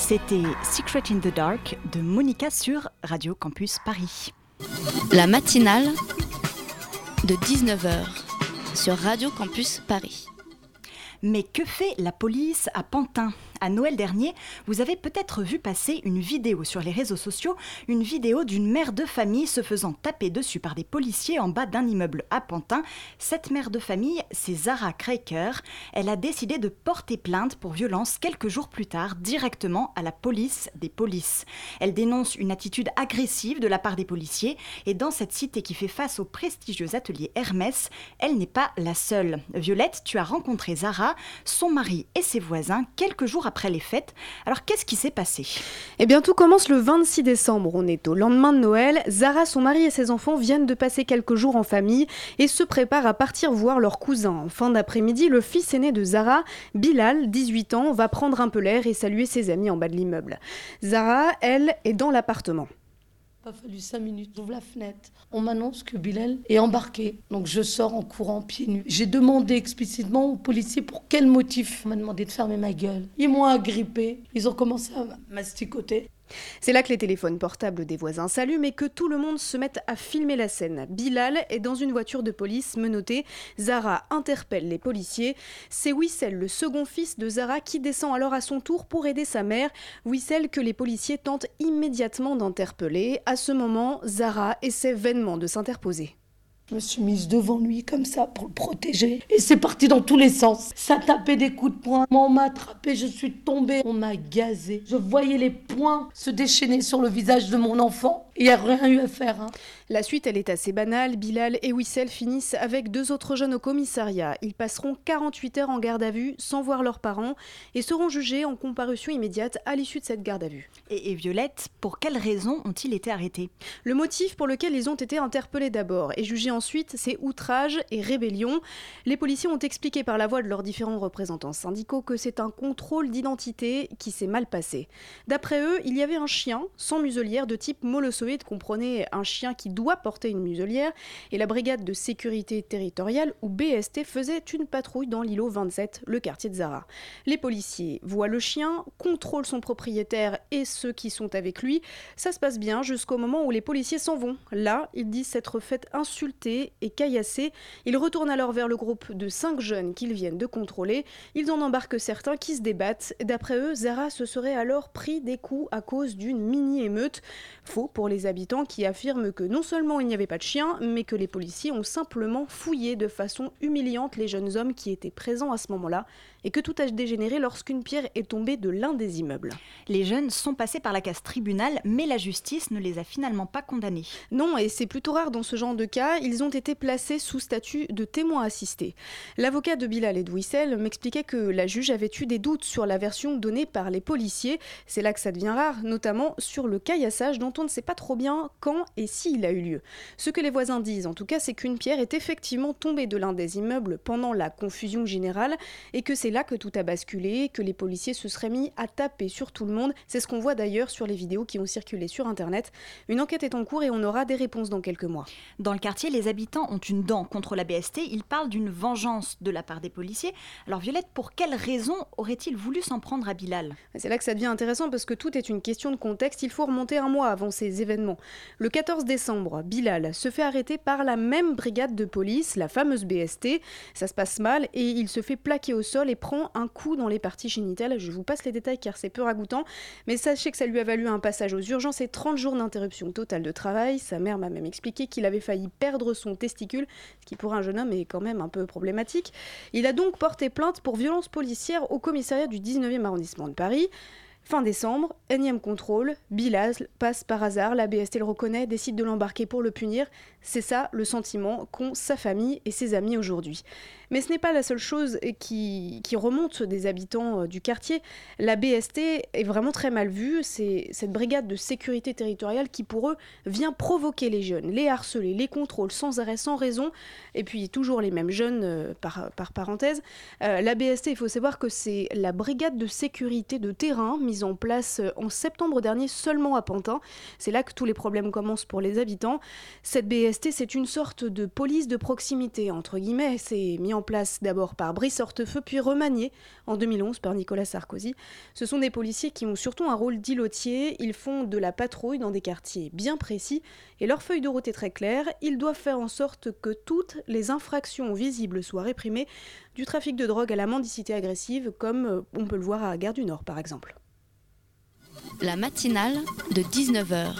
C'était Secret in the Dark de Monica sur Radio Campus Paris. La matinale de 19h sur Radio Campus Paris. Mais que fait la police à Pantin? À Noël dernier, vous avez peut-être vu passer une vidéo sur les réseaux sociaux, une vidéo d'une mère de famille se faisant taper dessus par des policiers en bas d'un immeuble à Pantin. Cette mère de famille, c'est Zara Kraker. Elle a décidé de porter plainte pour violence quelques jours plus tard directement à la police des polices. Elle dénonce une attitude agressive de la part des policiers et dans cette cité qui fait face au prestigieux atelier Hermès, elle n'est pas la seule. Violette, tu as rencontré Zara, son mari et ses voisins quelques jours après les fêtes. Alors qu'est-ce qui s'est passé? Eh bien tout commence le 26 décembre, on est au lendemain de Noël. Zara, son mari et ses enfants viennent de passer quelques jours en famille et se préparent à partir voir leurs cousins. En fin d'après-midi, le fils aîné de Zara, Bilal, 18 ans, va prendre un peu l'air et saluer ses amis en bas de l'immeuble. Zara, elle, est dans l'appartement. Pas fallu cinq minutes, j'ouvre la fenêtre. On m'annonce que Bilal est embarqué. Donc je sors en courant pieds nus. J'ai demandé explicitement aux policiers pour quel motif. On m'a demandé de fermer ma gueule. Ils m'ont agrippé. Ils ont commencé à masticoter. C'est là que les téléphones portables des voisins s'allument et que tout le monde se met à filmer la scène. Bilal est dans une voiture de police menottée. Zara interpelle les policiers. C'est Wissel, le second fils de Zara, qui descend alors à son tour pour aider sa mère. Wissel que les policiers tentent immédiatement d'interpeller. À ce moment, Zara essaie vainement de s'interposer. Je me suis mise devant lui comme ça pour le protéger. Et c'est parti dans tous les sens. Ça tapait des coups de poing. On m'a attrapé, je suis tombée. On m'a gazé. Je voyais les poings se déchaîner sur le visage de mon enfant. Il n'y a rien eu à faire. hein. La suite, elle est assez banale. Bilal et Wissel finissent avec deux autres jeunes au commissariat. Ils passeront 48 heures en garde à vue sans voir leurs parents et seront jugés en comparution immédiate à l'issue de cette garde à vue. Et, et Violette, pour quelles raisons ont-ils été arrêtés? Le motif pour lequel ils ont été interpellés d'abord et jugés ensuite, c'est outrage et rébellion. Les policiers ont expliqué par la voix de leurs différents représentants syndicaux que c'est un contrôle d'identité qui s'est mal passé. D'après eux, il y avait un chien sans muselière de type molossoïde, comprenez un chien qui doit porter une muselière, et la brigade de sécurité territoriale, ou BST, faisait une patrouille dans l'îlot 27, le quartier de Zara. Les policiers voient le chien, contrôlent son propriétaire et ceux qui sont avec lui. Ça se passe bien jusqu'au moment où les policiers s'en vont. Là, ils disent s'être fait insulter et caillasser. Ils retournent alors vers le groupe de cinq jeunes qu'ils viennent de contrôler. Ils en embarquent certains qui se débattent. D'après eux, Zara se serait alors pris des coups à cause d'une mini-émeute. Faux pour les habitants qui affirment que non seulement il n'y avait pas de chien, mais que les policiers ont simplement fouillé de façon humiliante les jeunes hommes qui étaient présents à ce moment-là et que tout a dégénéré lorsqu'une pierre est tombée de l'un des immeubles. Les jeunes sont passés par la case tribunal, mais la justice ne les a finalement pas condamnés. Non, et c'est plutôt rare dans ce genre de cas, ils ont été placés sous statut de témoins assistés. L'avocat de Bilal et de Wissel m'expliquait que la juge avait eu des doutes sur la version donnée par les policiers. C'est là que ça devient rare, notamment sur le caillassage dont on ne sait pas trop bien quand et s'il a eu lieu. Ce que les voisins disent en tout cas, c'est qu'une pierre est effectivement tombée de l'un des immeubles pendant la confusion générale et que c'est là que tout a basculé, que les policiers se seraient mis à taper sur tout le monde. C'est ce qu'on voit d'ailleurs sur les vidéos qui ont circulé sur Internet. Une enquête est en cours et on aura des réponses dans quelques mois. Dans le quartier, les habitants ont une dent contre la BST. Ils parlent d'une vengeance de la part des policiers. Alors Violette, pour quelles raisons aurait-il voulu s'en prendre à Bilal? C'est là que ça devient intéressant parce que tout est une question de contexte. Il faut remonter un mois avant ces événements. Le 14 décembre, Bilal se fait arrêter par la même brigade de police, la fameuse BST. Ça se passe mal et il se fait plaquer au sol et prend un coup dans les parties génitales. Je vous passe les détails car c'est peu ragoûtant, mais sachez que ça lui a valu un passage aux urgences et 30 jours d'interruption totale de travail. Sa mère m'a même expliqué qu'il avait failli perdre son testicule, ce qui pour un jeune homme est quand même un peu problématique. Il a donc porté plainte pour violence policière au commissariat du 19e arrondissement de Paris. Fin décembre, énième contrôle, Bilal passe par hasard, la BST le reconnaît, décide de l'embarquer pour le punir. C'est ça le sentiment qu'ont sa famille et ses amis aujourd'hui. Mais ce n'est pas la seule chose qui, remonte des habitants euh, du quartier. La BST est vraiment très mal vue. C'est cette brigade de sécurité territoriale qui, pour eux, vient provoquer les jeunes, les harceler, les contrôle sans arrêt, sans raison. Et puis, toujours les mêmes jeunes, euh, par, par parenthèse. Euh, la BST, il faut savoir que c'est la brigade de sécurité de terrain mise en place en septembre dernier seulement à Pantin. C'est là que tous les problèmes commencent pour les habitants. Cette BST, c'est une sorte de police de proximité, entre guillemets. C'est mis en en place d'abord par Brice Hortefeux, puis remaniés en 2011 par Nicolas Sarkozy. Ce sont des policiers qui ont surtout un rôle d'îlotier. Ils font de la patrouille dans des quartiers bien précis et leur feuille de route est très claire. Ils doivent faire en sorte que toutes les infractions visibles soient réprimées, du trafic de drogue à la mendicité agressive, comme euh, on peut le voir à Gare du Nord par exemple. La matinale de 19h.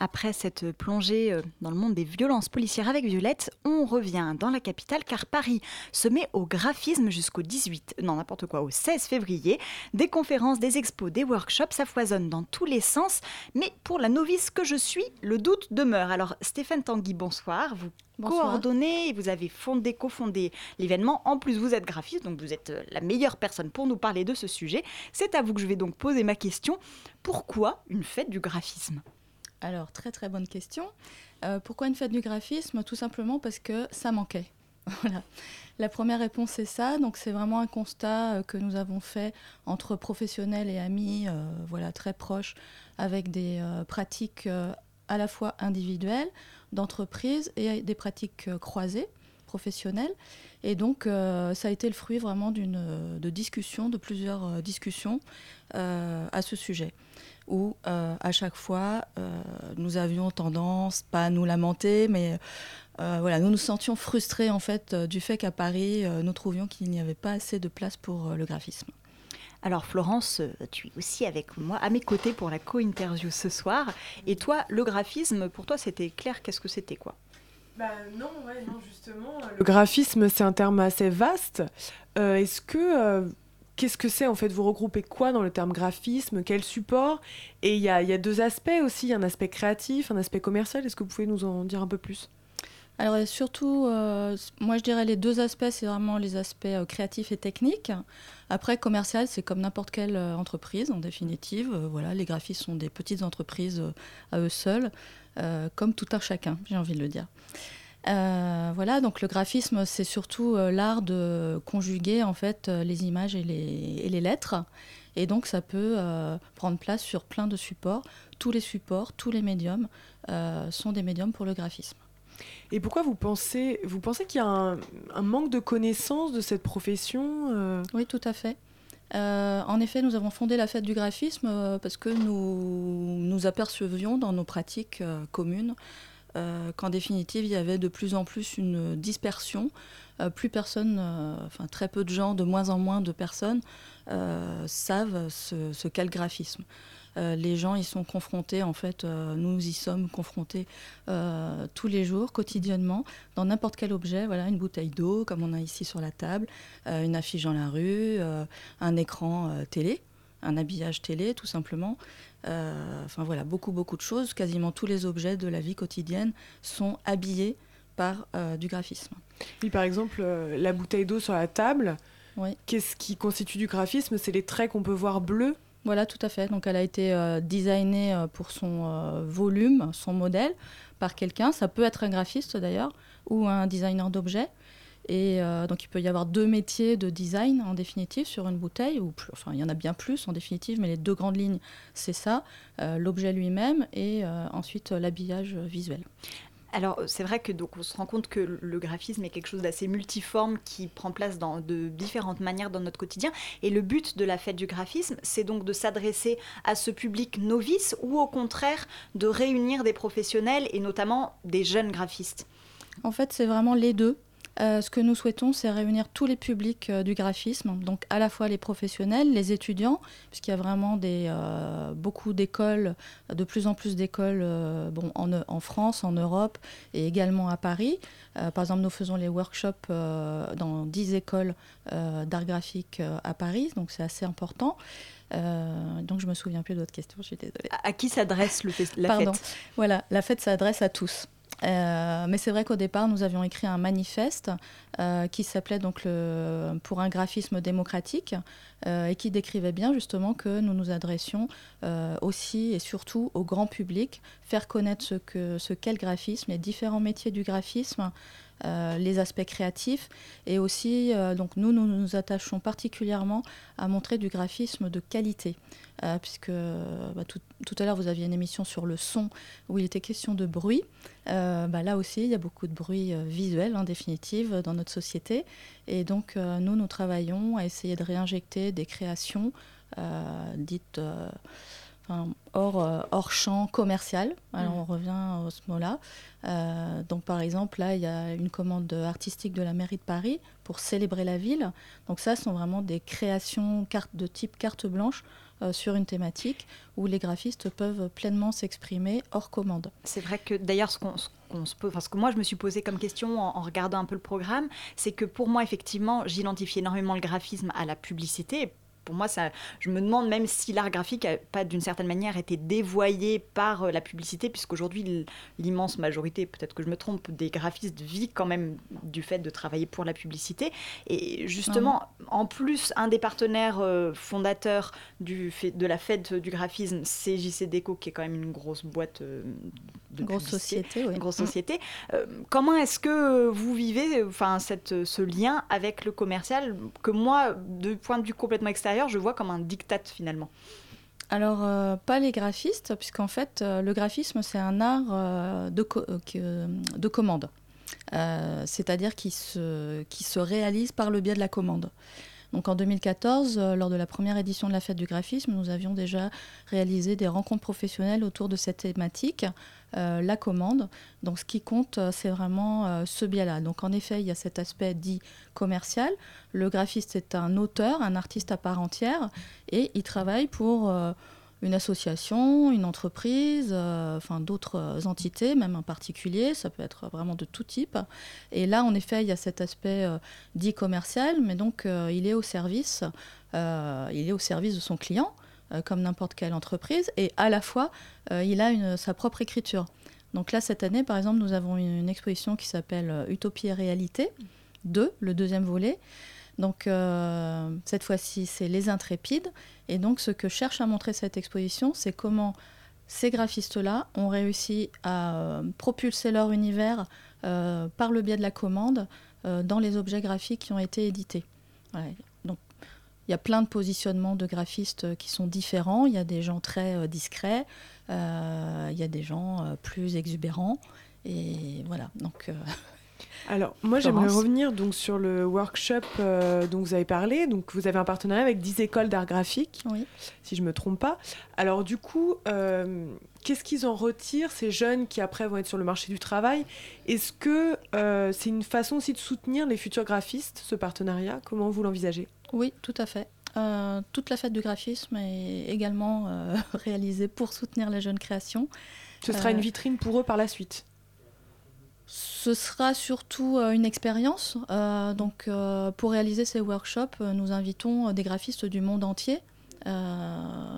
Après cette plongée euh, dans le monde des violences policières avec Violette, on revient dans la capitale car Paris se met au graphisme jusqu'au 18, non n'importe quoi, au 16 février. Des conférences, des expos, des workshops, ça foisonne dans tous les sens. Mais pour la novice que je suis, le doute demeure. Alors Stéphane Tanguy, bonsoir. Vous Bonsoir. coordonnez, vous avez fondé, cofondé l'événement. En plus, vous êtes graphiste, donc vous êtes euh, la meilleure personne pour nous parler de ce sujet. C'est à vous que je vais donc poser ma question. Pourquoi une fête du graphisme? Alors, très très bonne question. Euh, pourquoi une fête du graphisme? Tout simplement parce que ça manquait. Voilà. La première réponse est ça. Donc, c'est vraiment un constat euh, que nous avons fait entre professionnels et amis, euh, voilà, très proches, avec des pratiques à la fois individuelles, d'entreprise et des pratiques croisées, professionnelles. Et donc, ça a été le fruit vraiment d'une de discussions, de plusieurs discussions à ce sujet, où euh, à chaque fois, euh, nous avions tendance, pas à nous lamenter, mais euh, voilà, nous nous sentions frustrés en fait euh, du fait qu'à Paris, euh, nous trouvions qu'il n'y avait pas assez de place pour euh, le graphisme. Alors Florence, tu es aussi avec moi, à mes côtés pour la co-interview ce soir. Et toi, le graphisme, pour toi, c'était clair, qu'est-ce que c'était quoi? Bah non, ouais, non, justement. euh, Le graphisme, c'est un terme assez vaste. Euh, Est-ce que. Qu'est-ce que c'est en fait Vous regroupez quoi dans le terme graphisme? Quel support? Et il y a, deux aspects aussi. Un aspect créatif, un aspect commercial. Est-ce que vous pouvez nous en dire un peu plus? Alors surtout, euh, moi je dirais les deux aspects, c'est vraiment les aspects euh, créatifs et techniques. Après, commercial, c'est comme n'importe quelle euh, entreprise, en définitive. Voilà, les graphistes sont des petites entreprises à eux seuls, comme tout un chacun, j'ai envie de le dire. Euh, voilà, donc le graphisme, c'est surtout euh, l'art de conjuguer en fait euh, les images et les, et les lettres. Et donc ça peut prendre place sur plein de supports. Tous les supports, tous les médiums sont des médiums pour le graphisme. Et pourquoi vous pensez, vous pensez qu'il y a un, un manque de connaissance de cette profession Oui, tout à fait. Euh, en effet, nous avons fondé la fête du graphisme euh, parce que nous nous apercevions dans nos pratiques euh, communes euh, qu'en définitive, il y avait de plus en plus une dispersion. Euh, plus personne, euh, enfin très peu de gens, de moins en moins de personnes savent ce, ce qu'est le graphisme. Les gens y sont confrontés, en fait, nous y sommes confrontés tous les jours, quotidiennement, dans n'importe quel objet. Voilà, une bouteille d'eau, comme on a ici sur la table, une affiche dans la rue, un écran télé, un habillage télé, tout simplement. Euh, Enfin voilà, beaucoup, beaucoup de choses. Quasiment tous les objets de la vie quotidienne sont habillés par euh, du graphisme. Oui, par exemple, euh, la bouteille d'eau sur la table. Oui. Qu'est-ce qui constitue du graphisme? C'est les traits qu'on peut voir bleus? Voilà, tout à fait. Donc, elle a été euh, designée euh, pour son euh, volume, son modèle, par quelqu'un. Ça peut être un graphiste d'ailleurs, ou un designer d'objets. Et euh, donc, il peut y avoir deux métiers de design en définitive sur une bouteille, ou plus- enfin, il y en a bien plus en définitive, mais les deux grandes lignes, c'est ça euh, l'objet lui-même et euh, ensuite l'habillage visuel. Alors c'est vrai que donc on se rend compte que le graphisme est quelque chose d'assez multiforme qui prend place dans de différentes manières dans notre quotidien. Et le but de la fête du graphisme, c'est donc de s'adresser à ce public novice ou au contraire de réunir des professionnels et notamment des jeunes graphistes. En fait, c'est vraiment les deux. Euh, ce que nous souhaitons, c'est réunir tous les publics euh, du graphisme, donc à la fois les professionnels, les étudiants, puisqu'il y a vraiment des, euh, beaucoup d'écoles, de plus en plus d'écoles bon, en, en France, en Europe et également à Paris. Par exemple, nous faisons les workshops dans 10 écoles d'art graphique à Paris, donc c'est assez important. Euh, donc je me souviens plus de votre question, je suis désolée. À, qui s'adresse le la Pardon. fête? Voilà, la fête s'adresse à tous. Euh, mais c'est vrai qu'au départ, nous avions écrit un manifeste euh, qui s'appelait donc pour un graphisme démocratique euh, et qui décrivait bien justement que nous nous adressions aussi et surtout au grand public, faire connaître ce que ce qu'est le graphisme, les différents métiers du graphisme, les aspects créatifs et aussi, euh, donc nous, nous attachons particulièrement à montrer du graphisme de qualité. Euh, puisque bah, tout, tout à l'heure vous aviez une émission sur le son où il était question de bruit. Euh, bah, là aussi, il y a beaucoup de bruit euh, visuel en définitive dans notre société. Et donc euh, nous, nous travaillons à essayer de réinjecter des créations euh, dites euh, enfin, hors, euh, hors champ commercial. Alors Mm. on revient à ce mot-là. Euh, donc par exemple, là, il y a une commande artistique de la mairie de Paris pour célébrer la ville. Donc ça, ce sont vraiment des créations de type carte blanche euh, sur une thématique où les graphistes peuvent pleinement s'exprimer hors commande. C'est vrai que d'ailleurs, ce qu'on se pose, enfin, ce que moi je me suis posé comme question en, en regardant un peu le programme, c'est que pour moi, effectivement, j'identifie énormément le graphisme à la publicité. Pour moi, ça, je me demande même si l'art graphique n'a pas d'une certaine manière été dévoyé par euh, la publicité, puisqu'aujourd'hui, l'immense majorité, peut-être que je me trompe, des graphistes vit quand même du fait de travailler pour la publicité. Et justement, en plus, un des partenaires euh, fondateurs du de la fête du graphisme, c'est JC Déco, qui est quand même une grosse boîte euh, de Grosse société, oui. une grosse Mm. société. Comment est-ce que vous vivez enfin, cette, ce lien avec le commercial que moi, de point de vue complètement extérieur, je vois comme un diktat finalement Alors, euh, pas les graphistes, puisqu'en fait, euh, le graphisme, c'est un art euh, de, de commande. C'est-à-dire qui se, qui se réalise par le biais de la commande. Donc en 2014, euh, lors de la première édition de la fête du graphisme, nous avions déjà réalisé des rencontres professionnelles autour de cette thématique, euh, la commande. Donc ce qui compte, euh, c'est vraiment ce biais-là. Donc en effet, il y a cet aspect dit commercial. Le graphiste est un auteur, un artiste à part entière, et il travaille pour une association, une entreprise, euh, enfin d'autres entités, même un particulier, ça peut être vraiment de tout type. Et là, en effet, il y a cet aspect euh, dit commercial, mais donc euh, il est au service, il est au service de son client, comme n'importe quelle entreprise, et à la fois, il a sa propre écriture. Donc là, cette année, par exemple, nous avons une, une exposition qui s'appelle Utopie et réalité 2, le deuxième volet. Donc cette fois-ci, c'est les intrépides. Et donc ce que cherche à montrer cette exposition, c'est comment ces graphistes-là ont réussi à euh, propulser leur univers euh, par le biais de la commande euh, dans les objets graphiques qui ont été édités. Donc il y a plein de positionnements de graphistes qui sont différents. Il y a des gens très discrets, il y a des gens plus exubérants. Et voilà, donc... Alors, moi, j'aimerais revenir donc sur le workshop euh, dont vous avez parlé. Donc, vous avez un partenariat avec 10 écoles d'art graphique, si je me trompe pas. Alors, du coup, euh, qu'est-ce qu'ils en retirent, ces jeunes qui après vont être sur le marché du travail? Est-ce que euh, c'est une façon aussi de soutenir les futurs graphistes, ce partenariat? Comment vous l'envisagez? Oui, tout à fait. Toute la fête du graphisme est également réalisée pour soutenir les jeunes créations. Ce sera une vitrine pour eux par la suite? Ce sera surtout euh, une expérience. Euh, donc, euh, pour réaliser ces workshops, nous invitons des graphistes du monde entier.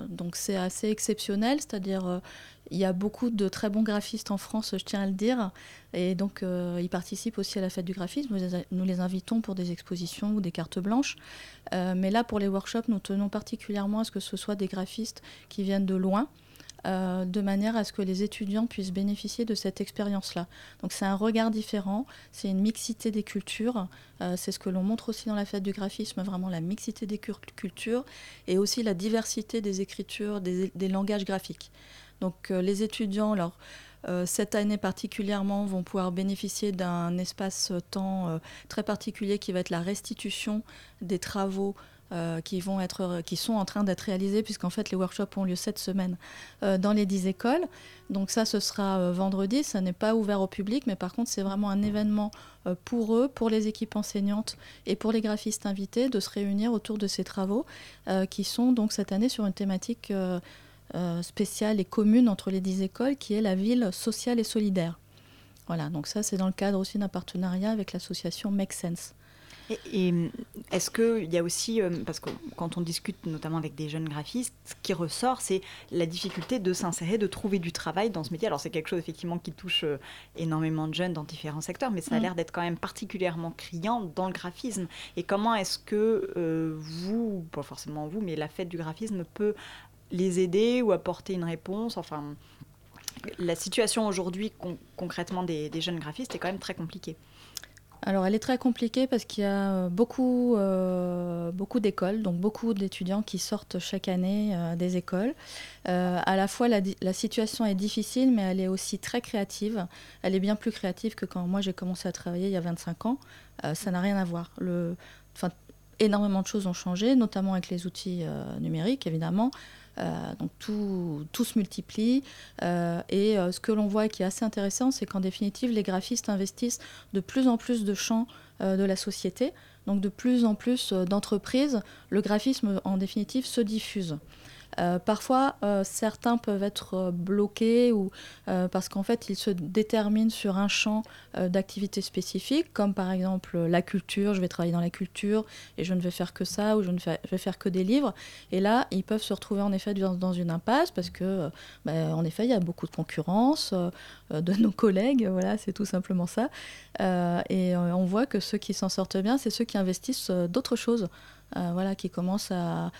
Donc, c'est assez exceptionnel, c'est-à-dire il y a beaucoup de très bons graphistes en France, je tiens à le dire, et donc ils participent aussi à la fête du graphisme. Nous les, nous les invitons pour des expositions ou des cartes blanches. Mais là, pour les workshops, nous tenons particulièrement à ce que ce soit des graphistes qui viennent de loin. Euh, de manière à ce que les étudiants puissent bénéficier de cette expérience-là. Donc c'est un regard différent, c'est une mixité des cultures, euh, c'est ce que l'on montre aussi dans la fête du graphisme, vraiment la mixité des cultures et aussi la diversité des écritures, des, langages graphiques. Donc euh, les étudiants, alors, cette année particulièrement, vont pouvoir bénéficier d'un espace-temps très particulier qui va être la restitution des travaux euh, qui, vont être, qui sont en train d'être réalisés, puisqu'en fait les workshops ont lieu cette semaine euh, dans les 10 écoles. Donc ça, ce sera euh, vendredi, ça n'est pas ouvert au public, mais par contre c'est vraiment un événement euh, pour eux, pour les équipes enseignantes et pour les graphistes invités de se réunir autour de ces travaux euh, qui sont donc cette année sur une thématique euh, euh, spéciale et commune entre les 10 écoles qui est la ville sociale et solidaire. Voilà, donc ça c'est dans le cadre aussi d'un partenariat avec l'association Make Sense. Et, et est-ce qu'il y a aussi, euh, parce que quand on discute notamment avec des jeunes graphistes, ce qui ressort, c'est la difficulté de s'insérer, de trouver du travail dans ce métier. Alors c'est quelque chose effectivement qui touche euh, énormément de jeunes dans différents secteurs, mais ça a Mm. l'air d'être quand même particulièrement criant dans le graphisme. Et comment est-ce que euh, vous, pas forcément vous, mais la fête du graphisme peut les aider ou apporter une réponse? Enfin, la situation aujourd'hui con- concrètement des, des jeunes graphistes est quand même très compliquée. Alors, elle est très compliquée parce qu'il y a euh, beaucoup, euh, beaucoup d'écoles, donc beaucoup d'étudiants qui sortent chaque année euh, des écoles. À la fois, la, situation est difficile, mais elle est aussi très créative. Elle est bien plus créative que quand moi j'ai commencé à travailler il y a 25 ans. Ça n'a rien à voir. Énormément de choses ont changé, notamment avec les outils numériques, évidemment. Euh, donc tout, tout se multiplie. Euh, et euh, ce que l'on voit qui est assez intéressant, c'est qu'en définitive, les graphistes investissent de plus en plus de champs de la société. Donc de plus en plus d'entreprises, le graphisme en définitive se diffuse. Euh, parfois, euh, certains peuvent être euh, bloqués ou, parce qu'en fait, ils se déterminent sur un champ d'activité spécifique, comme par exemple la culture, je vais travailler dans la culture et je ne vais faire que ça, ou je ne vais faire que des livres. Et là, ils peuvent se retrouver en effet dans, une impasse parce que, bah, en effet, il y a beaucoup de concurrence de nos collègues, voilà, c'est tout simplement ça. Et on voit que ceux qui s'en sortent bien, c'est ceux qui investissent d'autres choses. Euh, voilà, qui commencent à,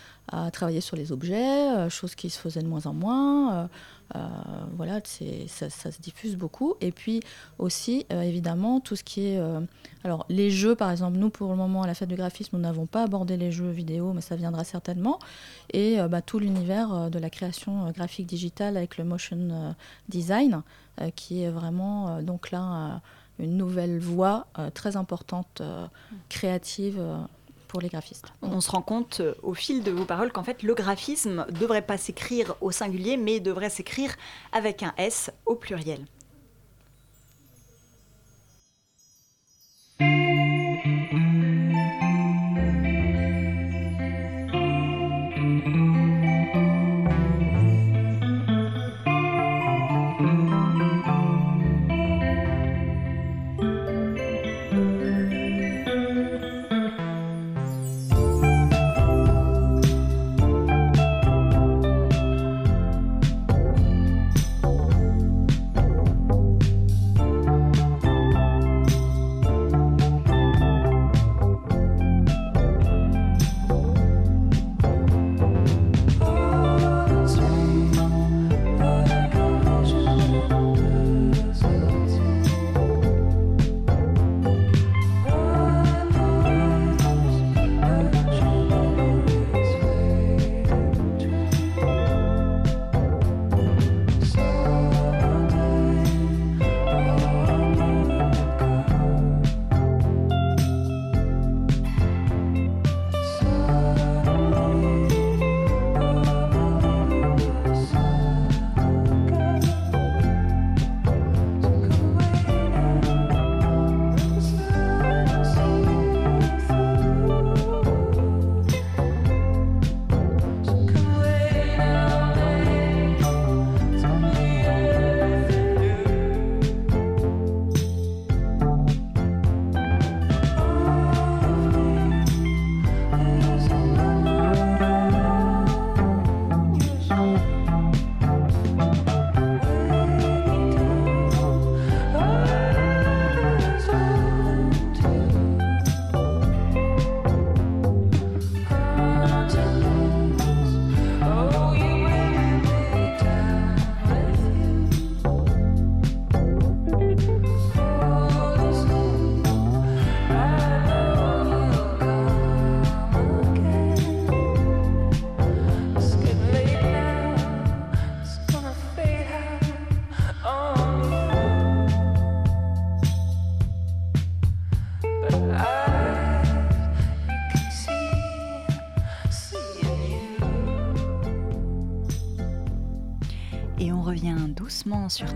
travailler sur les objets, euh, chose qui se faisait de moins en moins. euh, euh, voilà, ça, ça se diffuse beaucoup. Et puis aussi, évidemment, tout ce qui est... alors, les jeux, par exemple, nous, pour le moment, à la fête du graphisme, nous n'avons pas abordé les jeux vidéo, mais ça viendra certainement. Et bah, tout l'univers de la création graphique digitale avec le motion design, qui est vraiment, donc là, une nouvelle voie très importante, créative On se rend compte euh, au fil de vos paroles qu'en fait le graphisme ne devrait pas s'écrire au singulier mais devrait s'écrire avec un S au pluriel.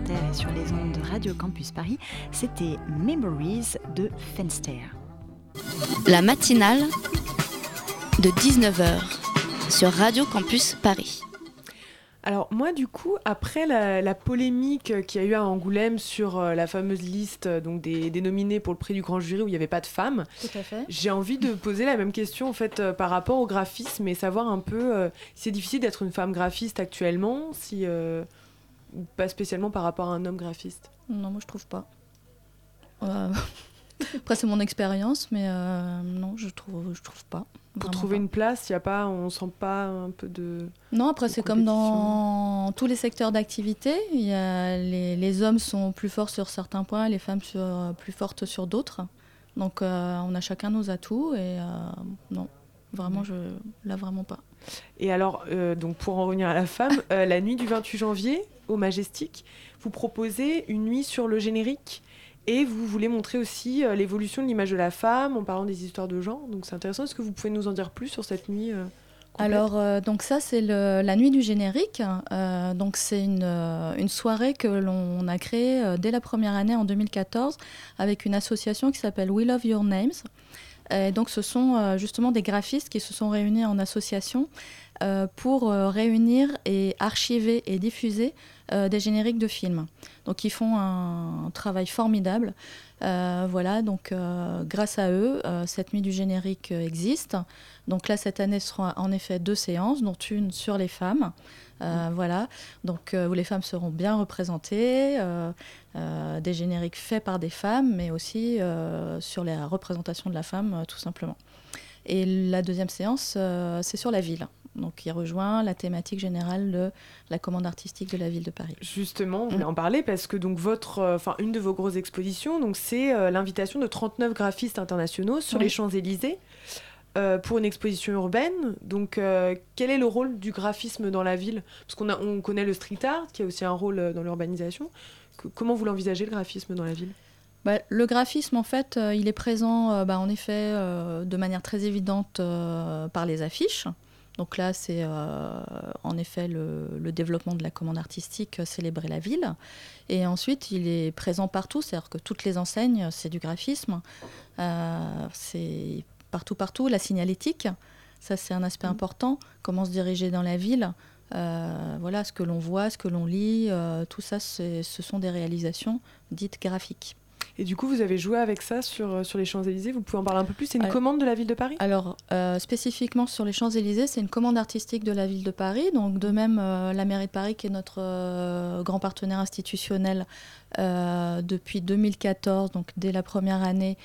Et sur les ondes de Radio Campus Paris. C'était Memories de Fenster. La matinale de 19h sur Radio Campus Paris. Alors moi du coup, après la, la polémique qu'il y a eu à Angoulême sur euh, la fameuse liste euh, donc des, des nominés pour le prix du grand jury où il n'y avait pas de femmes, j'ai envie de poser la même question en fait euh, par rapport au graphisme et savoir un peu euh, si c'est difficile d'être une femme graphiste actuellement, si euh, pas spécialement par rapport à un homme graphiste. Non, moi je trouve pas. Euh, Après c'est mon expérience, mais euh, non, je trouve, je trouve pas. Pour trouver pas. une place, il y a pas, on sent pas un peu de. Non, après c'est comme dans tous les secteurs d'activité. Il les, les hommes sont plus forts sur certains points, les femmes sur, plus fortes sur d'autres. Donc euh, on a chacun nos atouts et euh, non, vraiment, je là vraiment pas. Et alors, donc pour en revenir à la femme, la nuit du 28 janvier au Majestic, vous proposez une nuit sur le générique et vous voulez montrer aussi euh, l'évolution de l'image de la femme en parlant des histoires de genre. Donc c'est intéressant. Est-ce que vous pouvez nous en dire plus sur cette nuit euh, Alors, euh, donc ça, c'est la nuit du générique. Donc, c'est une, soirée que l'on a créée dès la première année en 2014 avec une association qui s'appelle We Love Your Names. Donc, ce sont justement des graphistes qui se sont réunis en association euh, pour euh, réunir et archiver et diffuser euh, des génériques de films. Donc, ils font un, travail formidable. Voilà, donc grâce à eux, cette nuit du générique existe. Donc là, cette année, ce sera en effet deux séances, dont une sur les femmes. Euh, Voilà, donc où les femmes seront bien représentées, des génériques faits par des femmes, mais aussi sur la représentation de la femme, tout simplement. Et la deuxième séance, c'est sur la ville. Donc, il rejoint la thématique générale de la commande artistique de la ville de Paris. Justement, on Mm. voulait en parler parce que donc votre, euh, enfin une de vos grosses expositions, donc c'est euh, l'invitation de 39 graphistes internationaux sur Oui. les Champs Élysées euh, pour une exposition urbaine. Donc, euh, quel est le rôle du graphisme dans la ville? Parce qu'on on connaît le street art qui a aussi un rôle dans l'urbanisation. Comment vous l'envisagez le graphisme dans la ville? Bah, le graphisme, en fait, euh, il est présent, euh, bah, en effet, euh, de manière très évidente par les affiches. Donc là, c'est euh, en effet le, le développement de la commande artistique, euh, célébrer la ville. Et ensuite, il est présent partout, c'est-à-dire que toutes les enseignes, c'est du graphisme. Euh, c'est partout, partout. La signalétique, ça c'est un aspect important. Comment se diriger dans la ville. Euh, voilà, ce que l'on voit, ce que l'on lit, tout ça, ce sont des réalisations dites graphiques. Et du coup, vous avez joué avec ça sur, euh, sur les Champs-Élysées. Vous pouvez en parler un peu plus C'est une commande de la ville de Paris? Alors, euh, spécifiquement sur les Champs-Élysées, c'est une commande artistique de la ville de Paris. Donc, de même, euh, la mairie de Paris, qui est notre euh, grand partenaire institutionnel depuis 2014, donc dès la première année,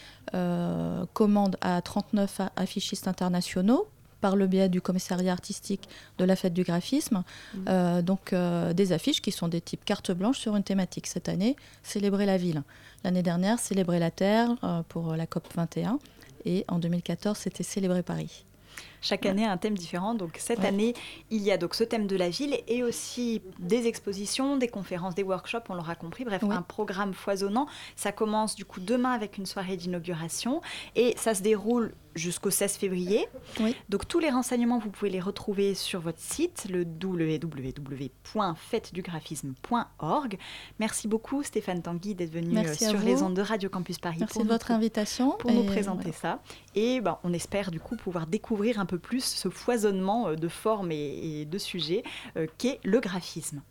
commande à 39 a- affichistes internationaux par le biais du commissariat artistique de la fête du graphisme. Euh, donc, euh, des affiches qui sont des types carte blanche sur une thématique. Cette année, célébrer la ville. L'année dernière, célébrer la Terre euh, pour la COP 21. Et en 2014, c'était célébrer Paris. Chaque année un thème différent. Donc cette Ouais. année, il y a donc ce thème de la ville et aussi des expositions, des conférences, des workshops, on l'aura compris. Bref, Oui. un programme foisonnant. Ça commence du coup demain avec une soirée d'inauguration et ça se déroule jusqu'au 16 février. Donc tous les renseignements, vous pouvez les retrouver sur votre site, le www.fêtedugraphisme.org. Merci beaucoup Stéphane Tanguy d'être venu Merci euh, sur les ondes de Radio Campus Paris. Merci pour de votre invitation. Pour nous présenter ça. Et ben, on espère du coup pouvoir découvrir un peu plus ce foisonnement euh, de formes et, et de sujets euh, qu'est le graphisme.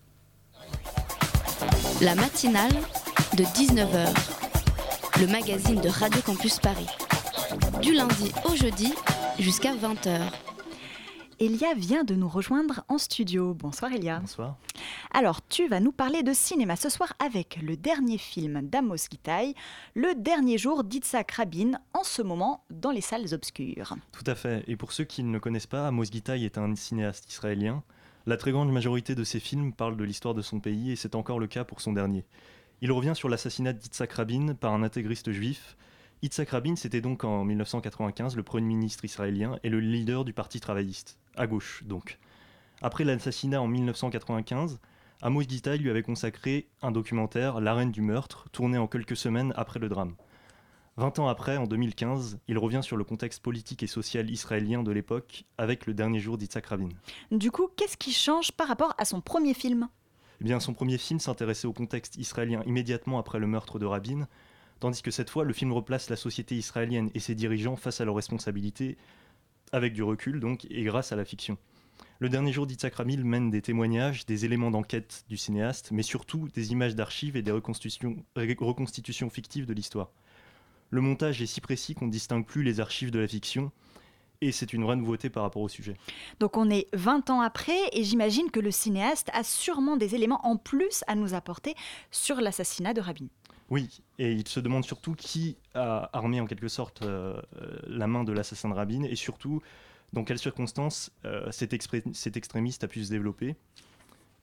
La matinale de 19h, le magazine de Radio Campus Paris. Du lundi au jeudi jusqu'à 20h. Elia vient de nous rejoindre en studio. Bonsoir Elia. Bonsoir. Alors, tu vas nous parler de cinéma ce soir avec le dernier film d'Amos Gitaï, Le dernier jour d'Itzhak Rabin, en ce moment dans les salles obscures. Tout à fait. Et pour ceux qui ne le connaissent pas, Amos Gitaï est un cinéaste israélien. La très grande majorité de ses films parlent de l'histoire de son pays et c'est encore le cas pour son dernier. Il revient sur l'assassinat d'Itzhak Rabin par un intégriste juif. Itzhak Rabin, c'était donc en 1995 le premier ministre israélien et le leader du Parti travailliste, à gauche donc. Après l'assassinat en 1995, Amos Gitaï lui avait consacré un documentaire, L'arène du meurtre, tourné en quelques semaines après le drame. Vingt ans après, en 2015, il revient sur le contexte politique et social israélien de l'époque avec le dernier jour d'Itzhak Rabin. Du coup, qu'est-ce qui change par rapport à son premier film? Eh bien, son premier film s'intéressait au contexte israélien immédiatement après le meurtre de Rabin, tandis que cette fois, le film replace la société israélienne et ses dirigeants face à leurs responsabilités, avec du recul donc, et grâce à la fiction. Le dernier jour d'Itzhak Rabin mène des témoignages, des éléments d'enquête du cinéaste, mais surtout des images d'archives et des reconstitutions, reconstitutions fictives de l'histoire. Le montage est si précis qu'on ne distingue plus les archives de la fiction, et c'est une vraie nouveauté par rapport au sujet. Donc on est 20 ans après et j'imagine que le cinéaste a sûrement des éléments en plus à nous apporter sur l'assassinat de Rabin. Oui, et il se demande surtout qui a armé en quelque sorte euh, euh, la main de l'assassin de Rabin et surtout dans quelles circonstances euh, cet, extrémiste a pu se développer.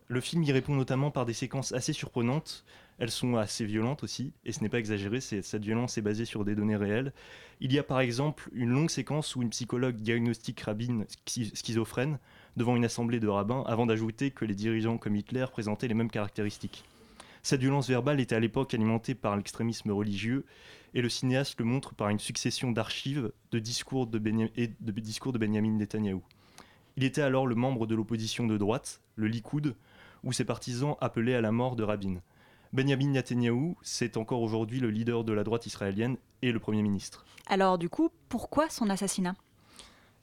Le film y répond notamment par des séquences assez surprenantes. Elles sont assez violentes aussi, et ce n'est pas exagéré, cette violence est basée sur des données réelles. Il y a par exemple une longue séquence où une psychologue diagnostique Rabin schizophrène devant une assemblée de rabbins avant d'ajouter que les dirigeants comme Hitler présentaient les mêmes caractéristiques. Cette violence verbale était à l'époque alimentée par l'extrémisme religieux, et le cinéaste le montre par une succession d'archives de discours de, et de discours de Benjamin Netanyahou. Il était alors le membre de l'opposition de droite, le Likoud, où ses partisans appelaient à la mort de Rabin. Benjamin Netanyahou, c'est encore aujourd'hui le leader de la droite israélienne et le Premier ministre. Alors du coup, pourquoi son assassinat?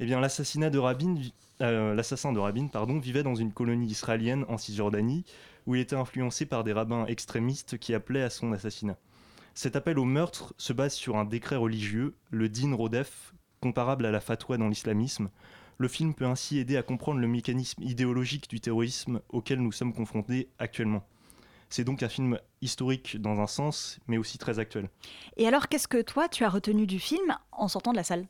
Eh bien, l'assassinat de Rabin, euh, l'assassin de Rabin, pardon, vivait dans une colonie israélienne en Cisjordanie, où il était influencé par des rabbins extrémistes qui appelaient à son assassinat. Cet appel au meurtre se base sur un décret religieux, le Din Rodef, comparable à la fatwa dans l'islamisme, le film peut ainsi aider à comprendre le mécanisme idéologique du terrorisme auquel nous sommes confrontés actuellement. C'est donc un film historique dans un sens, mais aussi très actuel. Et alors, qu'est-ce que toi, tu as retenu du film en sortant de la salle?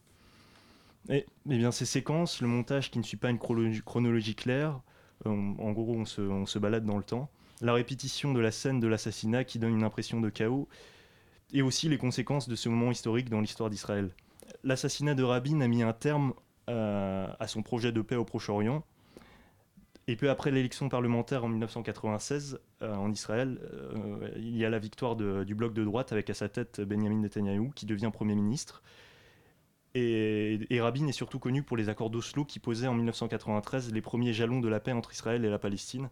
Eh, eh, bien, ces séquences, le montage qui ne suit pas une chronologie, claire, euh, en gros, on se, balade dans le temps, la répétition de la scène de l'assassinat qui donne une impression de chaos, et aussi les conséquences de ce moment historique dans l'histoire d'Israël. L'assassinat de Rabin a mis un terme à son projet de paix au Proche-Orient. Et peu après l'élection parlementaire en 1996 euh, en Israël, euh, il y a la victoire du bloc de droite avec à sa tête Benjamin Netanyahu qui devient Premier ministre. Et, et, Rabin est surtout connu pour les accords d'Oslo qui posaient en 1993 les premiers jalons de la paix entre Israël et la Palestine.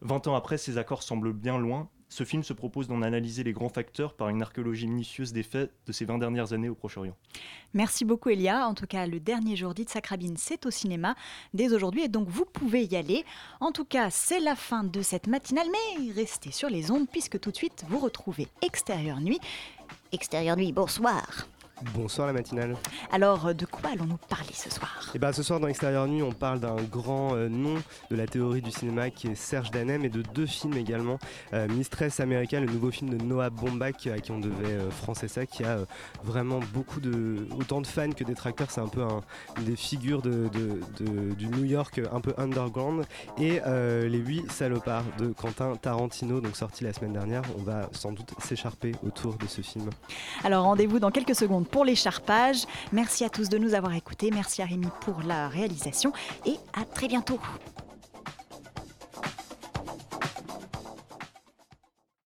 Vingt ans après, ces accords semblent bien loin, ce film se propose d'en analyser les grands facteurs par une archéologie minutieuse des faits de ces 20 dernières années au Proche-Orient. Merci beaucoup Elia. En tout cas, le dernier jour d'It Sakrabine, c'est au cinéma dès aujourd'hui et donc vous pouvez y aller. En tout cas, c'est la fin de cette matinale, mais restez sur les ondes puisque tout de suite vous retrouvez Extérieur Nuit. Extérieur Nuit, bonsoir. Bonsoir la matinale. Alors, euh, de quoi allons-nous parler ce soir? Eh bien, ce soir dans Extérieur Nuit, on parle d'un grand euh, nom de la théorie du cinéma qui est Serge Danem et de deux films également. Euh, Mistress America, le nouveau film de Noah Baumbach à qui on devait français ça, qui a vraiment beaucoup de. autant de fans que des détracteurs. C'est un peu un, des figures de, du New York un peu underground. Et Les Huit Salopards de Quentin Tarantino, donc sorti la semaine dernière. On va sans doute s'écharper autour de ce film. Alors, rendez-vous dans quelques secondes pour l'écharpage. Merci à tous de nous avoir écoutés. Merci à Rémi pour la réalisation et à très bientôt.